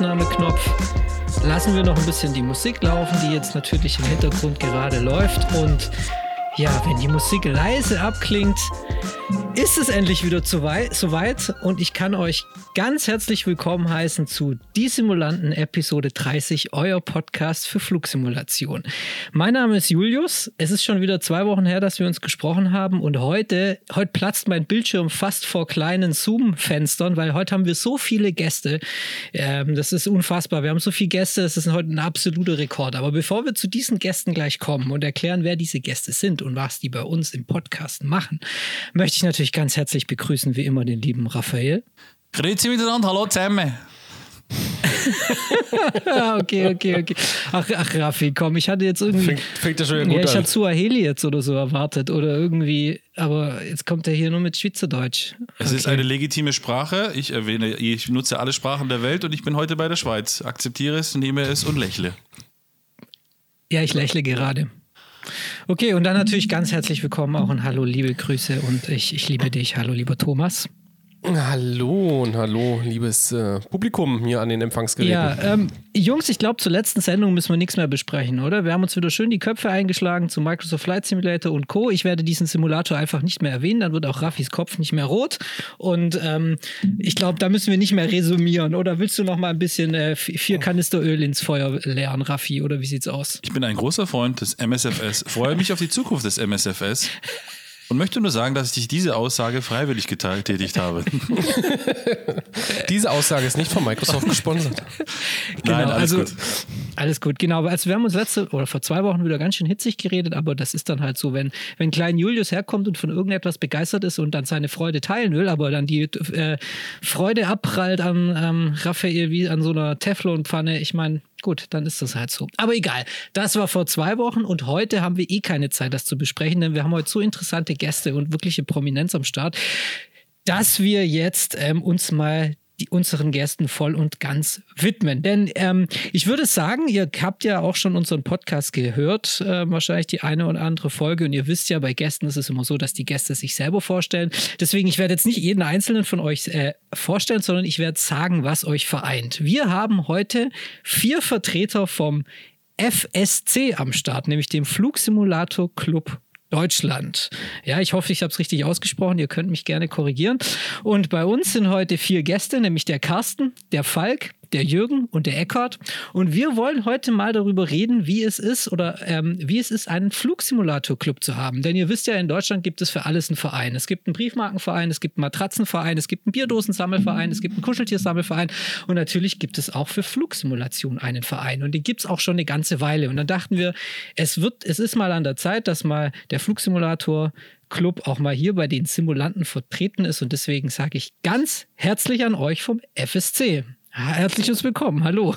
Aufnahmeknopf, lassen wir noch ein bisschen die Musik laufen, die jetzt natürlich im Hintergrund gerade läuft. Und ja, wenn die Musik leise abklingt, ist es endlich wieder soweit und ich kann euch ganz herzlich willkommen heißen zu Die Simulanten Episode 30, euer Podcast für Flugsimulation. Mein Name ist Julius. Es ist schon wieder zwei Wochen her, dass wir uns gesprochen haben und heute, heute platzt mein Bildschirm fast vor kleinen Zoom-Fenstern, weil heute haben wir so viele Gäste. Ähm, das ist unfassbar. Wir haben so viele Gäste, das ist heute ein absoluter Rekord. Aber bevor wir zu diesen Gästen gleich kommen und erklären, wer diese Gäste sind und was die bei uns im Podcast machen, möchte ich natürlich ganz herzlich begrüßen, wie immer, den lieben Raphael. Grüezi miteinander, hallo zusammen. okay, okay, okay. Ach, ach, Raffi, komm, ich hatte jetzt irgendwie. Fängt, fängt das schon gut ja, ich hatte Suaheli jetzt oder so erwartet oder irgendwie, aber jetzt kommt er hier nur mit Schweizerdeutsch. Es ist eine legitime Sprache. Ich erwähne, ich nutze alle Sprachen der Welt und ich bin heute bei der Schweiz. Akzeptiere es, nehme es und lächle. Ja, ich lächle gerade. Okay, und dann natürlich ganz herzlich willkommen auch und hallo, liebe Grüße und ich, ich liebe dich. Hallo, lieber Thomas. Hallo und hallo, liebes äh, Publikum hier an den Empfangsgeräten. Ja, ähm, Jungs, ich glaube, zur letzten Sendung müssen wir nichts mehr besprechen, oder? Wir haben uns wieder schön die Köpfe eingeschlagen zu Microsoft Flight Simulator und Co. Ich werde diesen Simulator einfach nicht mehr erwähnen, dann wird auch Raffis Kopf nicht mehr rot. Und ähm, ich glaube, da müssen wir nicht mehr resümieren. Oder willst du noch mal ein bisschen äh, vier Kanister Öl ins Feuer leeren, Raffi? Oder wie sieht's aus? Ich bin ein großer Freund des MSFS, freue mich auf die Zukunft des MSFS. Und möchte nur sagen, dass ich diese Aussage freiwillig getätigt habe. Diese Aussage ist nicht von Microsoft gesponsert. Genau, Nein, alles also, gut. Alles gut, genau. Also wir haben uns letzte oder vor zwei Wochen wieder ganz schön hitzig geredet, aber das ist dann halt so, wenn, wenn klein Julius herkommt und von irgendetwas begeistert ist und dann seine Freude teilen will, aber dann die äh, Freude abprallt an ähm, Raphael wie an so einer Teflonpfanne. Ich meine, Gut, dann ist das halt so. Aber egal. Das war vor zwei Wochen und heute haben wir eh keine Zeit, das zu besprechen, denn wir haben heute so interessante Gäste und wirkliche Prominenz am Start, dass wir jetzt ähm, uns mal unseren Gästen voll und ganz widmen. Denn ähm, ich würde sagen, ihr habt ja auch schon unseren Podcast gehört, äh, wahrscheinlich die eine oder andere Folge. Und ihr wisst ja, bei Gästen ist es immer so, dass die Gäste sich selber vorstellen. Deswegen, ich werde jetzt nicht jeden einzelnen von euch äh, vorstellen, sondern ich werde sagen, was euch vereint. Wir haben heute vier Vertreter vom FSC am Start, nämlich dem Flugsimulator Club Deutschland. Ja, ich hoffe, ich habe es richtig ausgesprochen. Ihr könnt mich gerne korrigieren. Und bei uns sind heute vier Gäste, nämlich der Carsten, der Falk, der Jürgen und der Eckhard. Und wir wollen heute mal darüber reden, wie es ist oder ähm, wie es ist, einen Flugsimulator-Club zu haben. Denn ihr wisst ja, in Deutschland gibt es für alles einen Verein. Es gibt einen Briefmarkenverein, es gibt einen Matratzenverein, es gibt einen Bierdosensammelverein, es gibt einen Kuscheltiersammelverein und natürlich gibt es auch für Flugsimulation einen Verein. Und den gibt es auch schon eine ganze Weile. Und dann dachten wir, es wird, es ist mal an der Zeit, dass mal der Flugsimulator Club auch mal hier bei den Simulanten vertreten ist. Und deswegen sage ich ganz herzlich an euch vom FSC. Herzliches Willkommen, hallo.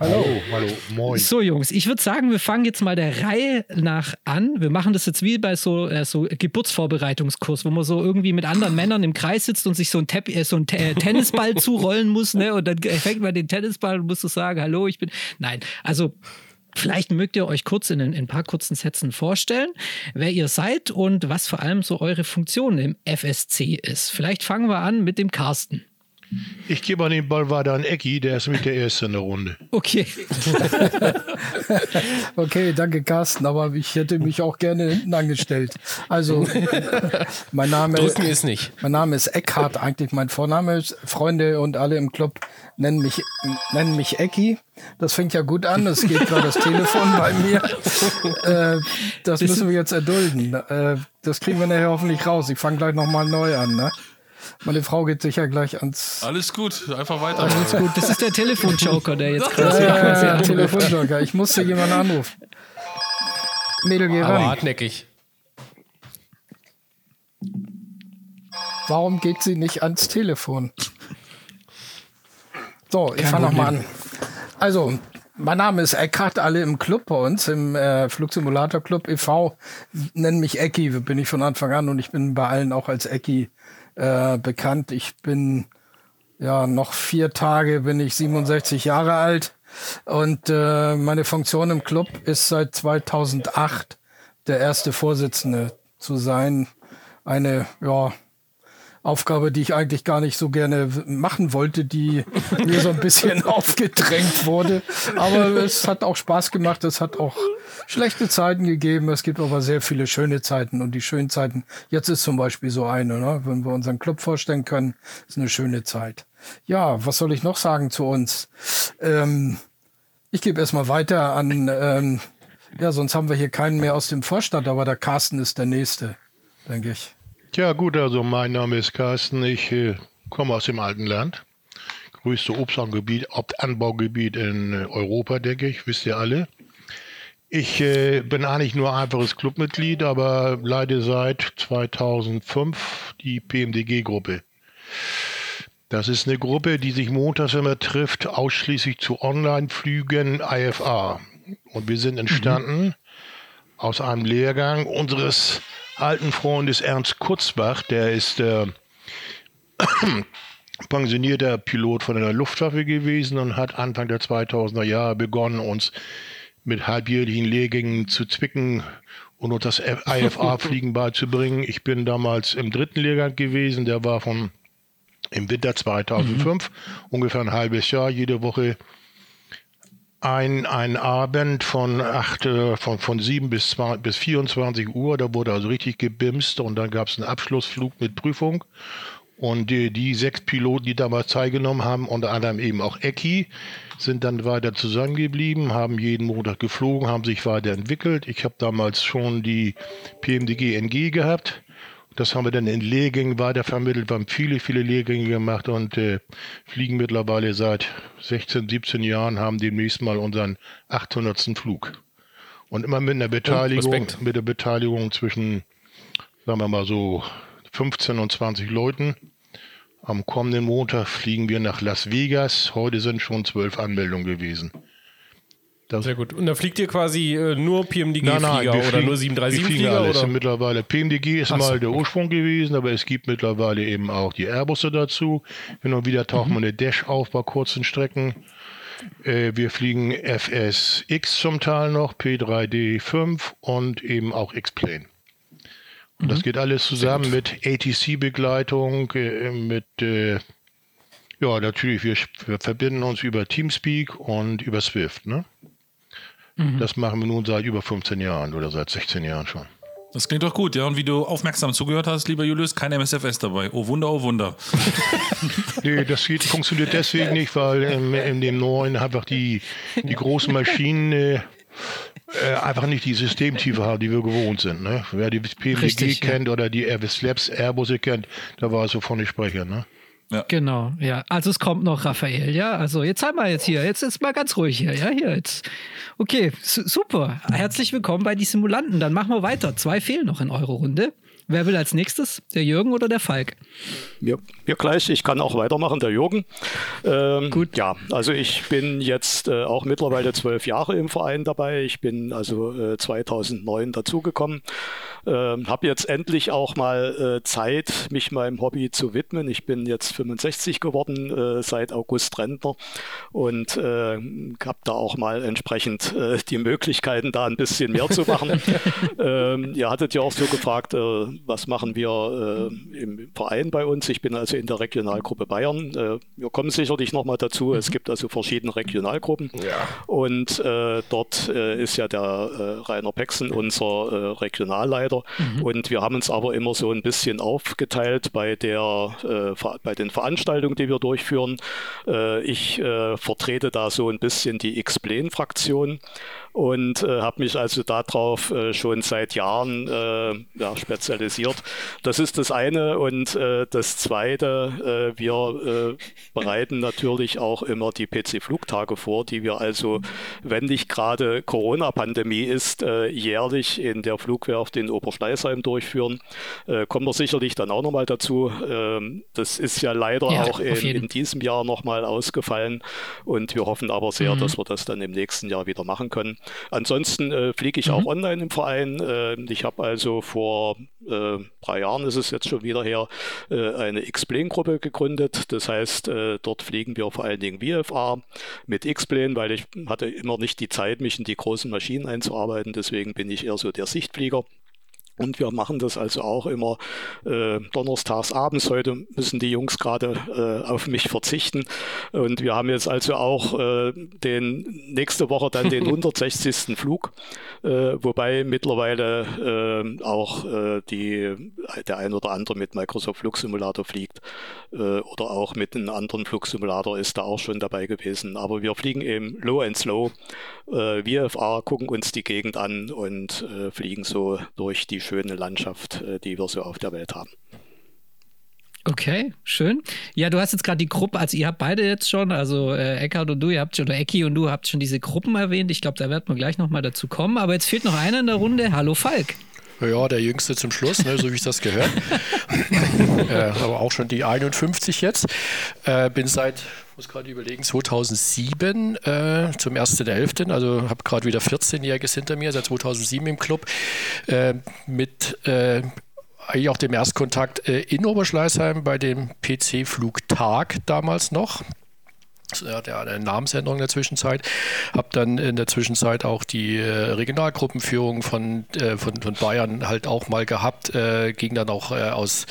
Hallo, hallo, moin. So, Jungs, ich würde sagen, wir fangen jetzt mal der Reihe nach an. Wir machen das jetzt wie bei so, äh, so Geburtsvorbereitungskurs, wo man so irgendwie mit anderen Männern im Kreis sitzt und sich so ein, Tepp äh, so ein Te Tennisball zurollen muss, ne? Und dann fängt man den Tennisball und muss so sagen, hallo, ich bin. Nein, also Vielleicht mögt ihr euch kurz in, in, ein paar kurzen Sätzen vorstellen, wer ihr seid und was vor allem so eure Funktion im FSC ist. Vielleicht fangen wir an mit dem Carsten. Ich gebe mal den Ball weiter an Ecki, der ist mit der Erste in der Runde. Okay. okay, danke Carsten, aber ich hätte mich auch gerne hinten angestellt. Also, mein Name Drücken ist nicht. Mein Name ist Eckhard, eigentlich mein Vorname. Freunde und alle im Club nennen mich, nennen mich Ecki. Das fängt ja gut an, es geht gerade das Telefon bei mir. Äh, das müssen wir jetzt erdulden. Äh, das kriegen wir nachher hoffentlich raus. Ich fange gleich nochmal neu an, ne? Meine Frau geht sicher gleich ans. Alles gut, einfach weiter. Alles gut, das ist der Telefonjoker, der jetzt Ja, gerade. ja, ja, Telefonjoker. Ich musste jemanden anrufen. Mädel, geh Aber ran. hartnäckig. Warum geht sie nicht ans Telefon? So, ich fange nochmal an. Also, mein Name ist Eckhard, alle im Club bei uns, im äh, Flugsimulator Club e.V. Nennen mich Ecki, bin ich von Anfang an und ich bin bei allen auch als Ecki äh, bekannt. Ich bin ja noch vier Tage bin ich 67 Jahre alt und äh, meine Funktion im Club ist seit 2008 der erste Vorsitzende zu sein. Eine ja Aufgabe, die ich eigentlich gar nicht so gerne machen wollte, die mir so ein bisschen aufgedrängt wurde. Aber es hat auch Spaß gemacht. Es hat auch schlechte Zeiten gegeben. Es gibt aber sehr viele schöne Zeiten. Und die schönen Zeiten, jetzt ist zum Beispiel so eine, ne? wenn wir unseren Club vorstellen können, ist eine schöne Zeit. Ja, was soll ich noch sagen zu uns? Ähm, ich gebe erstmal weiter an, ähm, ja, sonst haben wir hier keinen mehr aus dem Vorstand, aber der Carsten ist der Nächste, denke ich. Ja, gut, also mein Name ist Carsten. Ich äh, komme aus dem alten Land. Größte Obstanbaugebiet, Anbaugebiet in äh, Europa, denke ich, wisst ihr alle. Ich äh, bin eigentlich nur einfaches Clubmitglied, aber leite seit 2005 die PMDG-Gruppe. Das ist eine Gruppe, die sich montags immer trifft, ausschließlich zu Online-Flügen IFA. Und wir sind entstanden mhm. aus einem Lehrgang unseres alten Freundes Ernst Kurzbach, der ist äh, pensionierter Pilot von der Luftwaffe gewesen und hat Anfang der 2000er Jahre begonnen, uns mit halbjährlichen Lehrgängen zu zwicken und uns das IFA-Fliegen beizubringen. Ich bin damals im dritten Lehrgang gewesen, der war von im Winter 2005, mhm. ungefähr ein halbes Jahr, jede Woche ein, ein Abend von, acht, äh, von, von 7 bis, 2, bis 24 Uhr, da wurde also richtig gebimst und dann gab es einen Abschlussflug mit Prüfung. Und die, die, sechs Piloten, die damals teilgenommen haben, unter anderem eben auch Ecki, sind dann weiter zusammengeblieben, haben jeden Montag geflogen, haben sich weiterentwickelt. Ich habe damals schon die PMDG NG gehabt das haben wir dann in Lehrgängen weitervermittelt. Wir haben viele, viele Lehrgänge gemacht und äh, fliegen mittlerweile seit 16, 17 Jahren, haben demnächst mal unseren 800. Flug. Und immer mit einer Beteiligung, mit der Beteiligung zwischen, sagen wir mal so, 15 und 20 Leuten. Am kommenden Montag fliegen wir nach Las Vegas. Heute sind schon zwölf Anmeldungen gewesen. Das Sehr gut. Und da fliegt ihr quasi äh, nur PMDG-Flieger oder nur 737-Flieger? Alles oder? mittlerweile. PMDG ist Ach mal der Ursprung gewesen, aber es gibt mittlerweile eben auch die Airbusse dazu. Hin und wieder tauchen mhm. wir eine Dash auf bei kurzen Strecken. Äh, wir fliegen FSX zum Teil noch, P3D5 und eben auch X-Plane. Und mhm. das geht alles zusammen mit ATC-Begleitung, äh, mit äh, ja, natürlich, wir, wir, verbinden uns über Teamspeak und über Swift, ne? Mhm. Das machen wir nun seit über 15 Jahren oder seit 16 Jahren schon. Das klingt doch gut, ja. Und wie du aufmerksam zugehört hast, lieber Julius, kein MSFS dabei. Oh Wunder, oh Wunder. nee, das geht, funktioniert deswegen nicht, weil in, in dem neuen einfach die, die großen Maschinen äh, äh, einfach nicht die Systemtiefe haben, die wir gewohnt sind. Ne? Wer die PMDG Richtig, kennt ja. oder die Airbusse Labs Airbusse kennt, da war es wovon ich spreche. Ne? Ja. Genau, ja. Also es kommt noch, Raphael, ja. Also jetzt haben wir jetzt hier, jetzt ist mal ganz ruhig hier, ja, hier jetzt. Okay, super. Herzlich willkommen bei die Simulanten. Dann machen wir weiter. Zwei fehlen noch in eurer Runde. Wer will als nächstes? Der Jürgen oder der Falk? Mir, mir gleich, ich kann auch weitermachen, der Jürgen. Ähm, Gut. Ja, also ich bin jetzt äh, auch mittlerweile zwölf Jahre im Verein dabei. Ich bin also äh, 2009 dazugekommen. Ähm, habe jetzt endlich auch mal äh, Zeit, mich meinem Hobby zu widmen. Ich bin jetzt 65 geworden, äh, seit August Rentner und äh, habe da auch mal entsprechend äh, die Möglichkeiten, da ein bisschen mehr zu machen. ähm, ihr hattet ja auch so gefragt, äh, was machen wir äh, im Verein bei uns. Ich bin also in der Regionalgruppe Bayern. wir kommen sicherlich nochmal dazu. Es gibt also verschiedene Regionalgruppen ja. und dort ist ja der Rainer Pexen unser Regionalleiter weiter. Mhm. Und wir haben uns aber immer so ein bisschen aufgeteilt bei, der, äh, bei den Veranstaltungen, die wir durchführen. Äh, ich äh, vertrete da so ein bisschen die X-Plane-Fraktion und äh, habe mich also darauf äh, schon seit Jahren äh, ja, spezialisiert. Das ist das eine und äh, das zweite, äh, wir äh, bereiten natürlich auch immer die PC-Flugtage vor, die wir also, wenn nicht gerade Corona-Pandemie ist, jährlich in der Flugwerft in Oberschleißheim durchführen. kommen wir sicherlich dann auch nochmal dazu. Ähm, das ist ja leider ja, auch in, in, diesem Jahr nochmal ausgefallen und wir hoffen aber sehr, mhm. dass wir das dann im nächsten Jahr wieder machen können. Ansonsten äh, fliege ich mhm. auch online im Verein. Äh, ich habe also vor äh, drei Jahren ist es jetzt schon wieder her, äh, eine X-Plane-Gruppe gegründet. Das heißt, äh, dort fliegen wir vor allen Dingen VFA mit X-Plane, weil ich hatte immer nicht die Zeit, mich in die großen Maschinen einzuarbeiten. Deswegen bin ich eher so der Sichtflieger. Und wir machen das also auch immer äh, donnerstags abends. Heute müssen die Jungs gerade äh, auf mich verzichten. Und wir haben jetzt also auch äh, den nächste Woche dann den 160. Flug, äh, wobei mittlerweile äh, auch äh, die, der ein oder andere mit Microsoft Flugsimulator fliegt äh, oder auch mit einem anderen Flugsimulator ist da auch schon dabei gewesen. Aber wir fliegen eben low and slow, äh, VFA, gucken uns die Gegend an und äh, fliegen so durch die schöne Landschaft, äh, die wir so auf der Welt haben. Okay, schön. Ja, du hast jetzt gerade die Gruppe, also ihr habt beide jetzt schon, also äh, Eckhard und du, ihr habt schon, oder Ecki und du habt schon diese Gruppen erwähnt. Ich glaube, da werden wir gleich nochmal dazu kommen. Aber jetzt fehlt noch einer in der Runde. Hallo Falk. Ja, der Jüngste zum Schluss, ne, so wie ich das gehört. äh, aber auch schon die 51 jetzt. Äh, bin seit, muss gerade überlegen, 2007 äh, zum 1.11., also habe gerade wieder 14-Jähriges hinter mir, seit 2007 im Club. Äh, mit äh, eigentlich auch dem Erstkontakt äh, in Oberschleißheim bei dem PC-Flugtag damals noch. Er hat ja eine Namensänderung in der Zwischenzeit. Habe dann in der Zwischenzeit auch die äh, Regionalgruppenführung von, äh, von, von, Bayern halt auch mal gehabt. Äh, ging dann auch äh, aus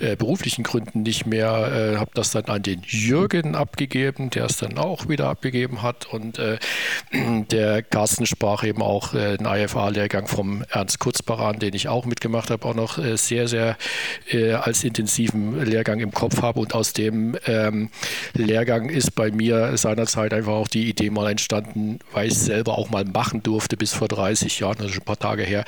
äh, beruflichen Gründen nicht mehr. Äh, habe das dann an den Jürgen abgegeben, der es dann auch wieder abgegeben hat. Und der Carsten sprach eben auch äh, den IFA-Lehrgang vom Ernst Kurzbacher an, den ich auch mitgemacht habe, auch noch sehr, sehr als intensiven Lehrgang im Kopf habe. Und aus dem ähm, Lehrgang ist bei mir seinerzeit einfach auch die Idee mal entstanden, weil ich selber auch mal machen durfte bis vor 30 Jahren, also schon ein paar Tage her,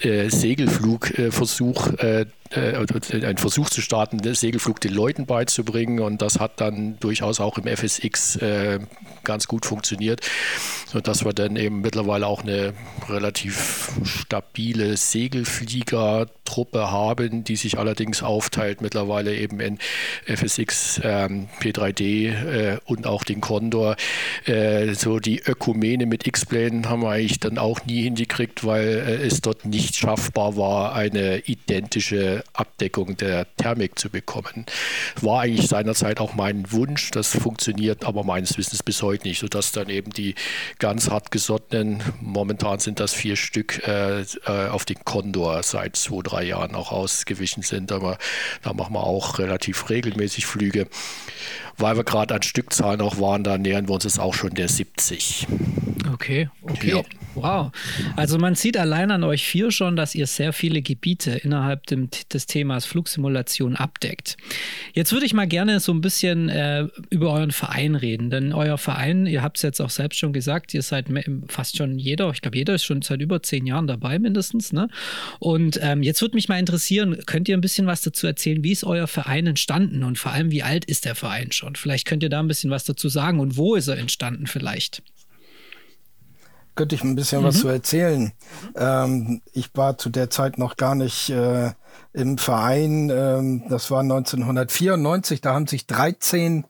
äh, Segelflugversuch, äh, äh, einen Versuch zu starten, den Segelflug den Leuten beizubringen und das hat dann durchaus auch im FSX äh, ganz gut funktioniert, sodass wir dann eben mittlerweile auch eine relativ stabile Segelfliegertruppe haben, die sich allerdings aufteilt mittlerweile eben in FSX, ähm, P3D äh, und auch den Condor. So die Ökumene mit X-Plane haben wir eigentlich dann auch nie hingekriegt, weil es dort nicht schaffbar war, eine identische Abdeckung der Thermik zu bekommen. War eigentlich seinerzeit auch mein Wunsch, das funktioniert aber meines Wissens bis heute nicht, sodass dann eben die ganz hartgesottenen, momentan sind das vier Stück, äh, äh, auf den Condor seit zwei, drei Jahren auch ausgewichen sind. Aber da machen wir auch relativ regelmäßig Flüge weil wir gerade an Stückzahlen noch waren, da nähern wir uns jetzt auch schon der 70. Okay, okay. Ja. Wow. Also man sieht allein an euch vier schon, dass ihr sehr viele Gebiete innerhalb dem, des Themas Flugsimulation abdeckt. Jetzt würde ich mal gerne so ein bisschen äh, über euren Verein reden, denn euer Verein, ihr habt es jetzt auch selbst schon gesagt, ihr seid fast schon jeder, ich glaube jeder ist schon seit über zehn Jahren dabei mindestens. Ne? Und ähm, jetzt würde mich mal interessieren, könnt ihr ein bisschen was dazu erzählen, wie ist euer Verein entstanden und vor allem, wie alt ist der Verein schon? Vielleicht könnt ihr da ein bisschen was dazu sagen und wo ist er entstanden vielleicht? Könnte ich ein bisschen mhm. was zu erzählen. Ähm, ich war zu der Zeit noch gar nicht äh, im Verein. Ähm, das war 1994. Da haben sich 13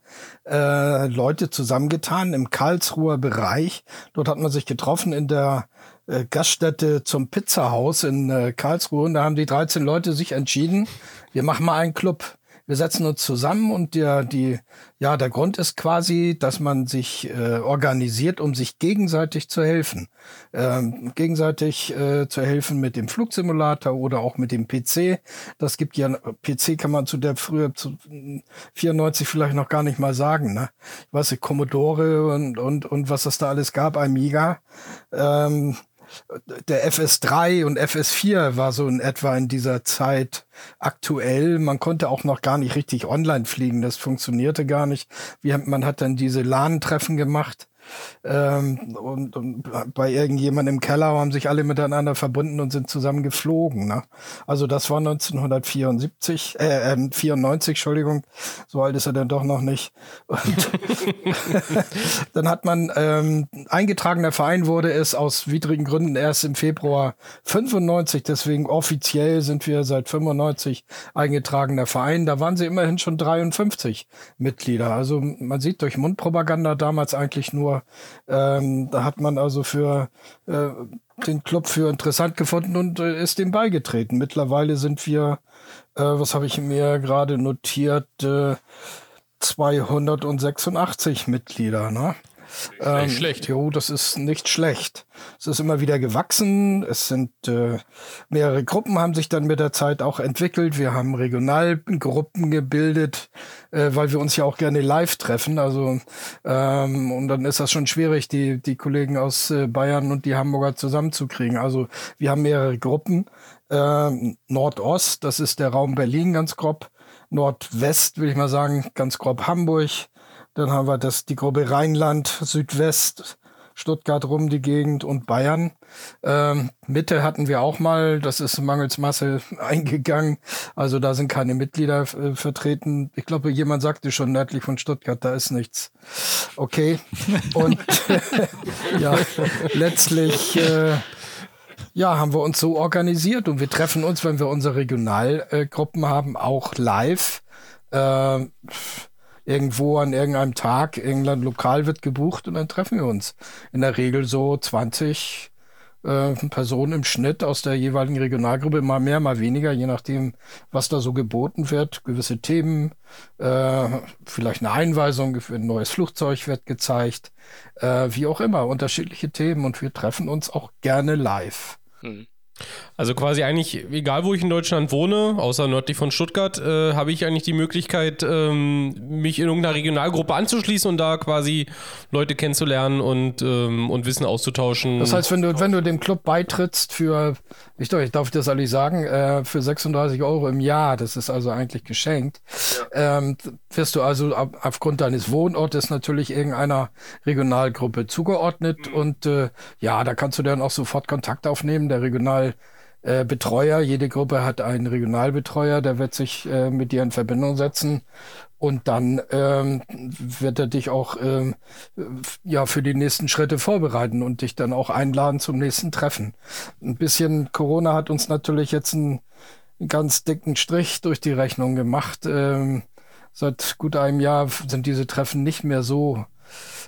äh, Leute zusammengetan im Karlsruher Bereich. Dort hat man sich getroffen in der äh, Gaststätte zum Pizzahaus in äh, Karlsruhe. Und da haben die 13 Leute sich entschieden, wir machen mal einen Club wir setzen uns zusammen und der, die, ja, der Grund ist quasi, dass man sich äh, organisiert, um sich gegenseitig zu helfen. Ähm, gegenseitig äh, zu helfen mit dem Flugsimulator oder auch mit dem PC. Das gibt ja, PC kann man zu der früher zu 94 vielleicht noch gar nicht mal sagen, ne? Ich weiß nicht, Commodore und, und, und was es da alles gab, Amiga. Ähm, der FS3 und FS4 war so in etwa in dieser Zeit aktuell. Man konnte auch noch gar nicht richtig online fliegen. Das funktionierte gar nicht. Wie, man hat dann diese LAN-Treffen gemacht ähm, und, und, bei irgendjemandem im Keller haben sich alle miteinander verbunden und sind zusammen geflogen. Ne? Also das war 1974, äh, äh, 94, Entschuldigung, so alt ist er dann doch noch nicht. Und dann hat man ähm, eingetragener Verein wurde es aus widrigen Gründen erst im Februar 95, deswegen offiziell sind wir seit 95 eingetragener Verein. Da waren sie immerhin schon 53 Mitglieder. Also man sieht durch Mundpropaganda damals eigentlich nur ähm, da hat man also für äh, den Club für interessant gefunden und äh, ist dem beigetreten. Mittlerweile sind wir, äh, was habe ich mir gerade notiert, 286 äh, Mitglieder. Ne? Ähm, schlecht. Jo, das ist nicht schlecht. Es ist immer wieder gewachsen. Es sind äh, mehrere Gruppen haben sich dann mit der Zeit auch entwickelt. Wir haben Regionalgruppen gebildet, äh, weil wir uns ja auch gerne live treffen. Also ähm, und dann ist das schon schwierig, die die Kollegen aus äh, Bayern und die Hamburger zusammenzukriegen. Also wir haben mehrere Gruppen. Äh, Nordost, das ist der Raum Berlin ganz grob. Nordwest, will ich mal sagen, ganz grob Hamburg. Dann haben wir das, die Gruppe Rheinland, Südwest, Stuttgart rum die Gegend und Bayern. Ähm, Mitte hatten wir auch mal, das ist mangels Masse eingegangen. Also da sind keine Mitglieder äh, vertreten. Ich glaube, jemand sagte schon nördlich von Stuttgart, da ist nichts. Okay. Und ja, letztlich äh, ja, haben wir uns so organisiert und wir treffen uns, wenn wir unsere Regionalgruppen haben, auch live. Äh, irgendwo an irgendeinem Tag, irgendein Lokal wird gebucht und dann treffen wir uns. In der Regel so 20 äh, Personen im Schnitt aus der jeweiligen Regionalgruppe, mal mehr, mal weniger, je nachdem, was da so geboten wird. Gewisse Themen, äh, vielleicht eine Einweisung, ein neues Flugzeug wird gezeigt, äh, wie auch immer, unterschiedliche Themen und wir treffen uns auch gerne live. Hm. Also quasi eigentlich, egal wo ich in Deutschland wohne, außer nördlich von Stuttgart, äh, habe ich eigentlich die Möglichkeit, ähm, mich in irgendeiner Regionalgruppe anzuschließen und da quasi Leute kennenzulernen und, ähm, und Wissen auszutauschen. Das heißt, wenn du, wenn du dem Club beitrittst für, ich, ich darf das ehrlich sagen, äh, für 36 Euro im Jahr, das ist also eigentlich geschenkt, ja. ähm, wirst du also ab, aufgrund deines Wohnortes natürlich irgendeiner Regionalgruppe zugeordnet mhm. und äh, ja, da kannst du dann auch sofort Kontakt aufnehmen. Der Regional äh, Betreuer. Jede Gruppe hat einen Regionalbetreuer, der wird sich äh, mit dir in Verbindung setzen und dann ähm, wird er dich auch ähm, ja für die nächsten Schritte vorbereiten und dich dann auch einladen zum nächsten Treffen. Ein bisschen Corona hat uns natürlich jetzt einen, einen ganz dicken Strich durch die Rechnung gemacht. Ähm, seit gut einem Jahr sind diese Treffen nicht mehr so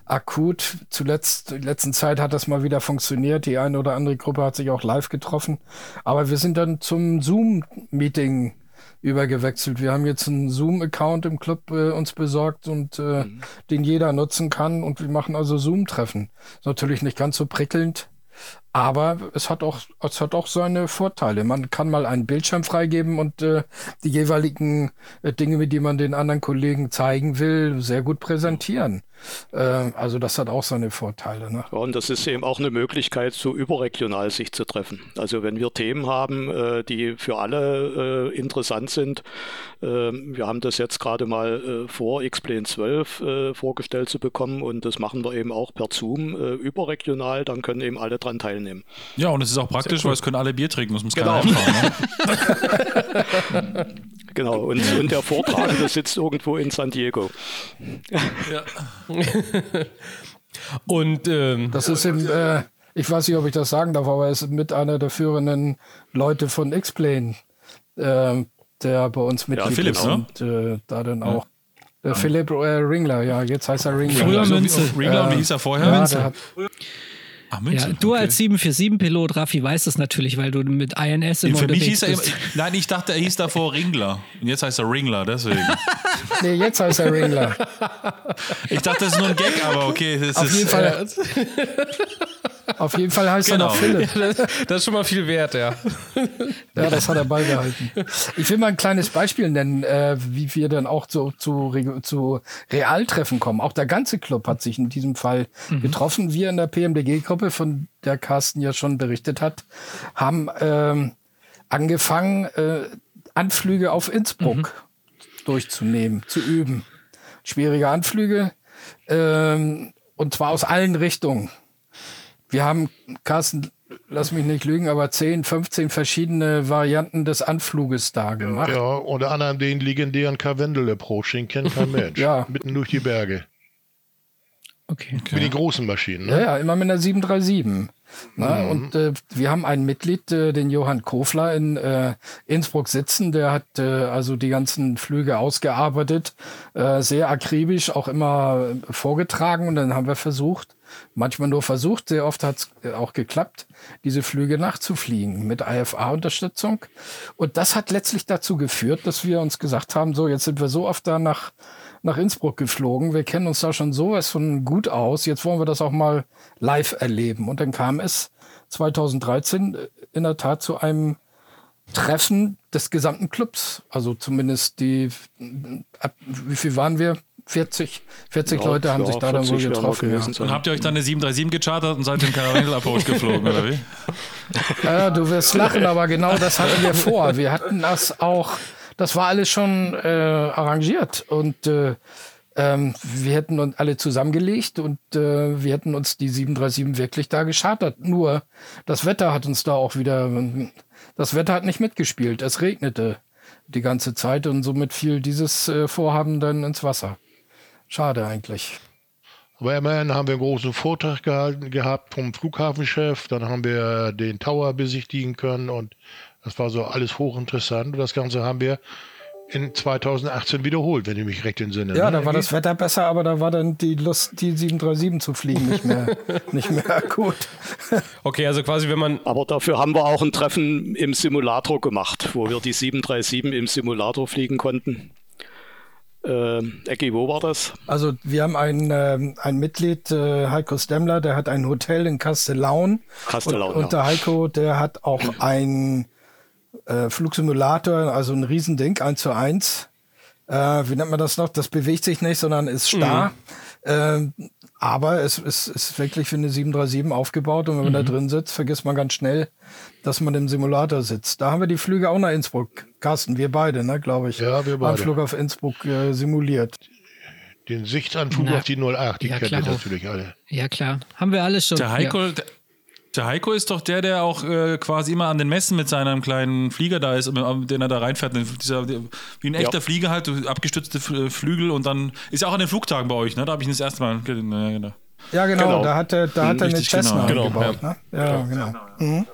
akut. Zuletzt, in letzten Zeit hat das mal wieder funktioniert. Die eine oder andere Gruppe hat sich auch live getroffen. Aber wir sind dann zum Zoom-Meeting übergewechselt. Wir haben jetzt einen Zoom-Account im Club äh, uns besorgt und äh, mhm. den jeder nutzen kann. Und wir machen also Zoom-Treffen. Natürlich nicht ganz so prickelnd. Aber es hat auch, es hat auch seine Vorteile. Man kann mal einen Bildschirm freigeben und äh, die jeweiligen äh, Dinge, mit denen man den anderen Kollegen zeigen will, sehr gut präsentieren. Äh, also das hat auch seine Vorteile. Ne? Ja, und das ist eben auch eine Möglichkeit, so überregional sich zu treffen. Also wenn wir Themen haben, äh, die für alle äh, interessant sind, ähm, wir haben das jetzt gerade mal vor, X-Plane 12 vorgestellt zu bekommen und das machen wir eben auch per Zoom überregional, dann können eben alle dran teilnehmen. Ja, und es ist auch praktisch, cool. weil es können alle Bier trinken, das muss genau. keiner auffahren. Ne? Genau, und, und der Vortragende sitzt irgendwo in San Diego. Ja. und ähm, das ist im, äh, ich weiß nicht, ob ich das sagen darf, aber er ist mit einer der führenden Leute von X-Plane, äh, der bei uns Mitglied ja, Philipp, ist ne? und äh, da dann auch. Ja. Philipp äh, Ringler, ja, jetzt heißt er Ringler. Früher Münze. Ringler, und wie hieß er vorher? Ja, der hat, Ach, München, ja, du okay. als 747-Pilot, Raffi, weißt es natürlich, weil du mit INS immer Für mich hieß er, bist. nein, ich dachte, er hieß davor Ringler. Und jetzt heißt er Ringler, deswegen. nee, jetzt heißt er Ringler. Ich dachte, das ist nur ein Gag, aber okay. Das Auf ist, jeden Fall. Auf jeden Fall heißt genau. er noch Philipp. Ja, das, das, ist schon mal viel wert, ja. ja, das hat er beibehalten. Ich will mal ein kleines Beispiel nennen, äh, wie wir dann auch zu, zu, zu Realtreffen kommen. Auch der ganze Club hat sich in diesem Fall mhm. getroffen. Wir in der PMDG-Gruppe, von der Carsten ja schon berichtet hat, haben ähm, angefangen, äh, Anflüge auf Innsbruck mhm. durchzunehmen, zu üben. Schwierige Anflüge. Ähm, und zwar aus allen Richtungen. Wir haben, Carsten, lass mich nicht lügen, aber 10, 15 verschiedene Varianten des Anfluges da gemacht. Ja, unter anderem den legendären Karwendel-Approach, den kennt kein Mensch. ja. Mitten durch die Berge. Okay. okay. Mit den großen Maschinen. Ne? Ja, ja, immer mit einer 737. Na, mhm. Und äh, wir haben ein Mitglied, äh, den Johann Kofler in äh, Innsbruck sitzen, der hat äh, also die ganzen Flüge ausgearbeitet, äh, sehr akribisch auch immer vorgetragen und dann haben wir versucht, manchmal nur versucht, sehr oft hat es äh, auch geklappt, diese Flüge nachzufliegen mit IFA-Unterstützung. Und das hat letztlich dazu geführt, dass wir uns gesagt haben, so jetzt sind wir so oft da nach nach Innsbruck geflogen. Wir kennen uns da schon sowas von gut aus. Jetzt wollen wir das auch mal live erleben. Und dann kam es 2013 in der Tat zu einem Treffen des gesamten Clubs. Also zumindest die, wie viel waren wir? 40, 40 ja, Leute haben ja, sich da dann wohl getroffen. Ja. Und habt ihr euch dann eine 737 gechartert und seid im Caravelle Approach geflogen, oder wie? Ja, du wirst lachen, aber genau das hatten wir vor. Wir hatten das auch, das war alles schon äh, arrangiert und äh, ähm, wir hätten uns alle zusammengelegt und äh, wir hätten uns die 737 wirklich da geschartert. Nur das Wetter hat uns da auch wieder, das Wetter hat nicht mitgespielt. Es regnete die ganze Zeit und somit fiel dieses äh, Vorhaben dann ins Wasser. Schade eigentlich. Aber immerhin haben wir einen großen Vortrag gehalten, gehabt vom Flughafenchef. Dann haben wir den Tower besichtigen können und das war so alles hochinteressant. Und das Ganze haben wir in 2018 wiederholt, wenn ich mich recht entsinne. Ja, ne? da war das Wetter besser, aber da war dann die Lust, die 737 zu fliegen, nicht mehr, nicht mehr gut. Okay, also quasi, wenn man. Aber dafür haben wir auch ein Treffen im Simulator gemacht, wo wir die 737 im Simulator fliegen konnten. Äh, Ecki, wo war das? Also wir haben ein, äh, ein Mitglied, äh, Heiko Stemmler, der hat ein Hotel in Castellaun. Castellaun, und, und der Heiko, der hat auch ein äh, Flugsimulator, also ein Riesending, 1 zu 1. Äh, wie nennt man das noch? Das bewegt sich nicht, sondern ist starr. Mhm. Aber es, es ist wirklich für eine 737 aufgebaut und wenn man mhm. da drin sitzt, vergisst man ganz schnell, dass man im Simulator sitzt. Da haben wir die Flüge auch nach Innsbruck. Carsten, wir beide, ne, glaube ich. Ja, wir beide. Anflug auf Innsbruck äh, simuliert. Den Sichtsanflug Na, auf die 08, die ja, kennt ihr natürlich alle. Ja, klar. Haben wir alles schon. Der Heiko, ja. Der Heiko ist doch der, der auch äh, quasi immer an den Messen mit seinem kleinen Flieger da ist, den er da reinfährt. Dieser, wie ein echter ja. Flieger halt, abgestützte Flügel und dann ist ja auch an den Flugtagen bei euch, ne? Da habe ich ihn das erste Mal. Genau. Ja, genau, genau. da hat er, da hat er eine Cessna genau. gebaut. Ja, ne? ja genau. Mhm.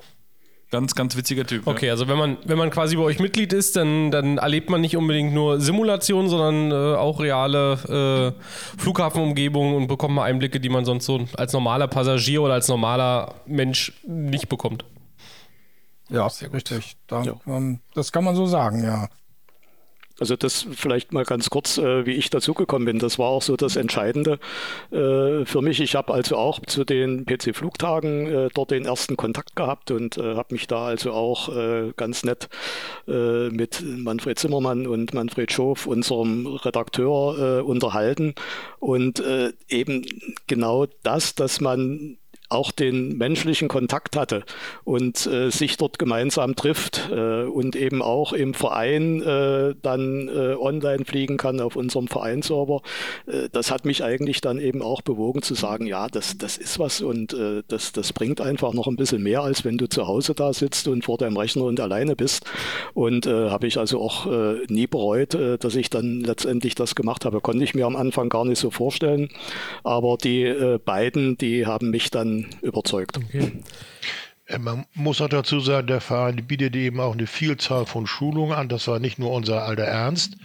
Ganz, ganz witziger Typ. Okay, ja. also wenn man, wenn man quasi bei euch Mitglied ist, dann, dann erlebt man nicht unbedingt nur Simulationen, sondern äh, auch reale äh, Flughafenumgebungen und bekommt mal Einblicke, die man sonst so als normaler Passagier oder als normaler Mensch nicht bekommt. Ja, richtig. Da, ja. Ähm, das kann man so sagen, ja. Also das vielleicht mal ganz kurz, äh, wie ich dazugekommen bin. Das war auch so das Entscheidende äh, für mich. Ich habe also auch zu den PC-Flugtagen äh, dort den ersten Kontakt gehabt und äh, habe mich da also auch äh, ganz nett äh, mit Manfred Zimmermann und Manfred Schof, unserem Redakteur, unterhalten. Und eben genau das, dass man auch den menschlichen Kontakt hatte und äh, sich dort gemeinsam trifft äh, und eben auch im Verein äh, dann äh, online fliegen kann auf unserem Vereinsserver. Äh, das hat mich eigentlich dann eben auch bewogen zu sagen, ja, das, das ist was und äh, das, das bringt einfach noch ein bisschen mehr, als wenn du zu Hause da sitzt und vor deinem Rechner und alleine bist. Und habe ich also auch nie bereut, dass ich dann letztendlich das gemacht habe. Konnte ich mir am Anfang gar nicht so vorstellen. Aber die beiden, die haben mich dann überzeugt. Okay. Äh, man muss auch dazu sagen, der Verein bietet eben auch eine Vielzahl von Schulungen an. Das war nicht nur unser alter Ernst,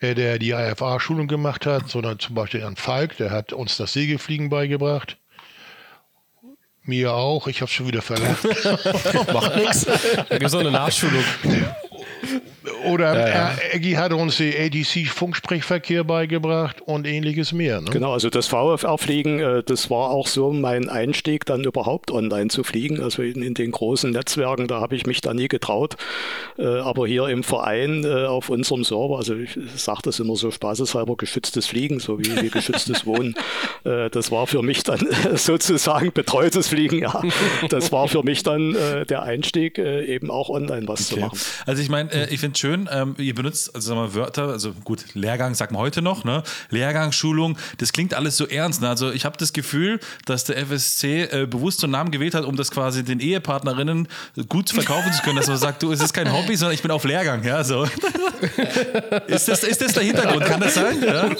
äh, der die IFA-Schulung gemacht hat, sondern zum Beispiel an Falk, der hat uns das Segelfliegen beigebracht. Mir auch, ich habe schon wieder verlacht. Macht nichts. Da gibt es auch eine Nachschulung. Oder ja, ja. Eggy hat uns den ADC-Funksprechverkehr beigebracht und ähnliches mehr. Ne? Genau, also das VFR-Fliegen, äh, das war auch so mein Einstieg, dann überhaupt online zu fliegen. Also in, in den großen Netzwerken, da habe ich mich da nie getraut. Äh, aber hier im Verein äh, auf unserem Server, also ich sage das immer so spaßeshalber, geschütztes Fliegen, so wie, wie geschütztes Wohnen. das war für mich dann sozusagen betreutes Fliegen, ja. Das war für mich dann der Einstieg, eben auch online was okay. zu machen. Also ich meine, ich finde es schön, ähm, ihr benutzt also wir, Wörter, also gut, Lehrgang sagt man heute noch, ne? Lehrgang, Schulung, das klingt alles so ernst. Ne? Also ich habe das Gefühl, dass der FSC äh, bewusst so einen Namen gewählt hat, um das quasi den Ehepartnerinnen gut verkaufen zu können, dass man sagt, du, es ist kein Hobby, sondern ich bin auf Lehrgang, ja, so. ist, das, ist das der Hintergrund? Kann das sein? Ja?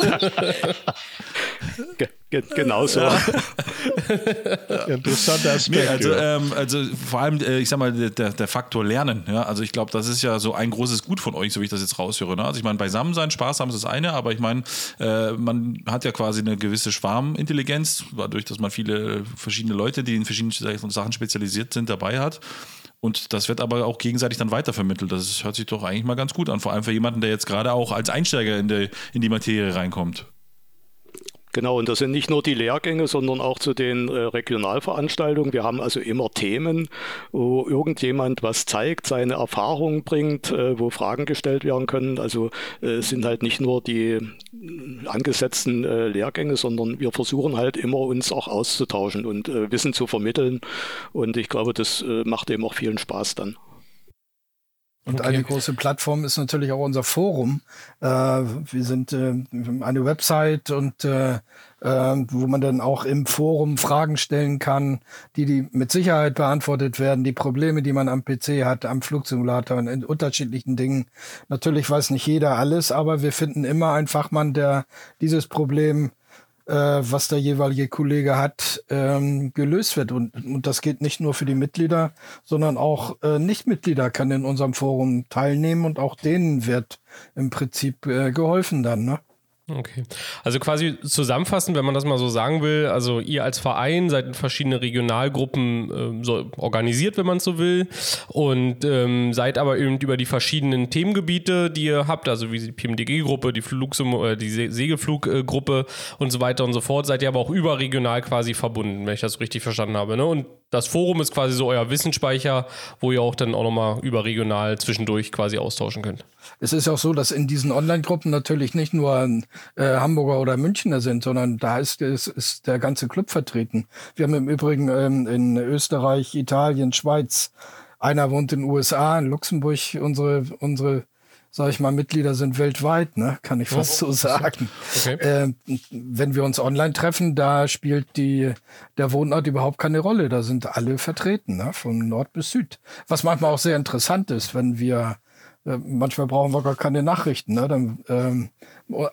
Genau so. Ja. Interessanter Aspekt. Nee, also, ähm, also vor allem, äh, ich sag mal, der, der Faktor Lernen. Ja? Also ich glaube, das ist ja so ein großes Gut von euch, so wie ich das jetzt raushöre. Ne? Also ich meine, beisammen sein, Spaß haben ist das eine, aber ich meine, äh, man hat ja quasi eine gewisse Schwarmintelligenz, dadurch, dass man viele verschiedene Leute, die in verschiedenen Sachen spezialisiert sind, dabei hat. Und das wird aber auch gegenseitig dann weitervermittelt. Das hört sich doch eigentlich mal ganz gut an. Vor allem für jemanden, der jetzt gerade auch als Einsteiger in, der, in die Materie reinkommt. Genau, und das sind nicht nur die Lehrgänge, sondern auch zu den äh, Regionalveranstaltungen. Wir haben also immer Themen, wo irgendjemand was zeigt, seine Erfahrungen bringt, äh, wo Fragen gestellt werden können. Also äh, es sind halt nicht nur die äh, angesetzten äh, Lehrgänge, sondern wir versuchen halt immer uns auch auszutauschen und äh, Wissen zu vermitteln. Und ich glaube, das macht eben auch vielen Spaß dann. Und okay. eine große Plattform ist natürlich auch unser Forum. Äh, wir sind äh, eine Website und äh, äh, wo man dann auch im Forum Fragen stellen kann, die, die mit Sicherheit beantwortet werden, die Probleme, die man am PC hat, am Flugsimulator und in unterschiedlichen Dingen. Natürlich weiß nicht jeder alles, aber wir finden immer einen Fachmann, der dieses Problem was der jeweilige Kollege hat, ähm, gelöst wird. Und, und das geht nicht nur für die Mitglieder, sondern auch äh, Nichtmitglieder können in unserem Forum teilnehmen und auch denen wird im Prinzip äh, geholfen dann. Ne? Okay. Also quasi zusammenfassend, wenn man das mal so sagen will, also ihr als Verein seid in verschiedene Regionalgruppen äh, so organisiert, wenn man so will, und ähm, seid aber eben über die verschiedenen Themengebiete, die ihr habt, also wie die PMDG-Gruppe, die, äh, die Segelfluggruppe und so weiter und so fort, seid ihr aber auch überregional quasi verbunden, wenn ich das richtig verstanden habe. Ne? Und das Forum ist quasi so euer Wissensspeicher, wo ihr auch dann auch nochmal überregional zwischendurch quasi austauschen könnt. Es ist auch so, dass in diesen Online-Gruppen natürlich nicht nur äh, Hamburger oder Münchner sind, sondern da ist, ist, ist der ganze Club vertreten. Wir haben im Übrigen ähm, in Österreich, Italien, Schweiz, einer wohnt in den USA, in Luxemburg, unsere, unsere sage ich mal, Mitglieder sind weltweit, ne? kann ich fast oh, so sagen. Okay. Äh, wenn wir uns online treffen, da spielt die, der Wohnort überhaupt keine Rolle. Da sind alle vertreten, ne? von Nord bis Süd. Was manchmal auch sehr interessant ist, wenn wir äh, manchmal brauchen wir gar keine Nachrichten, ne? Dann, ähm,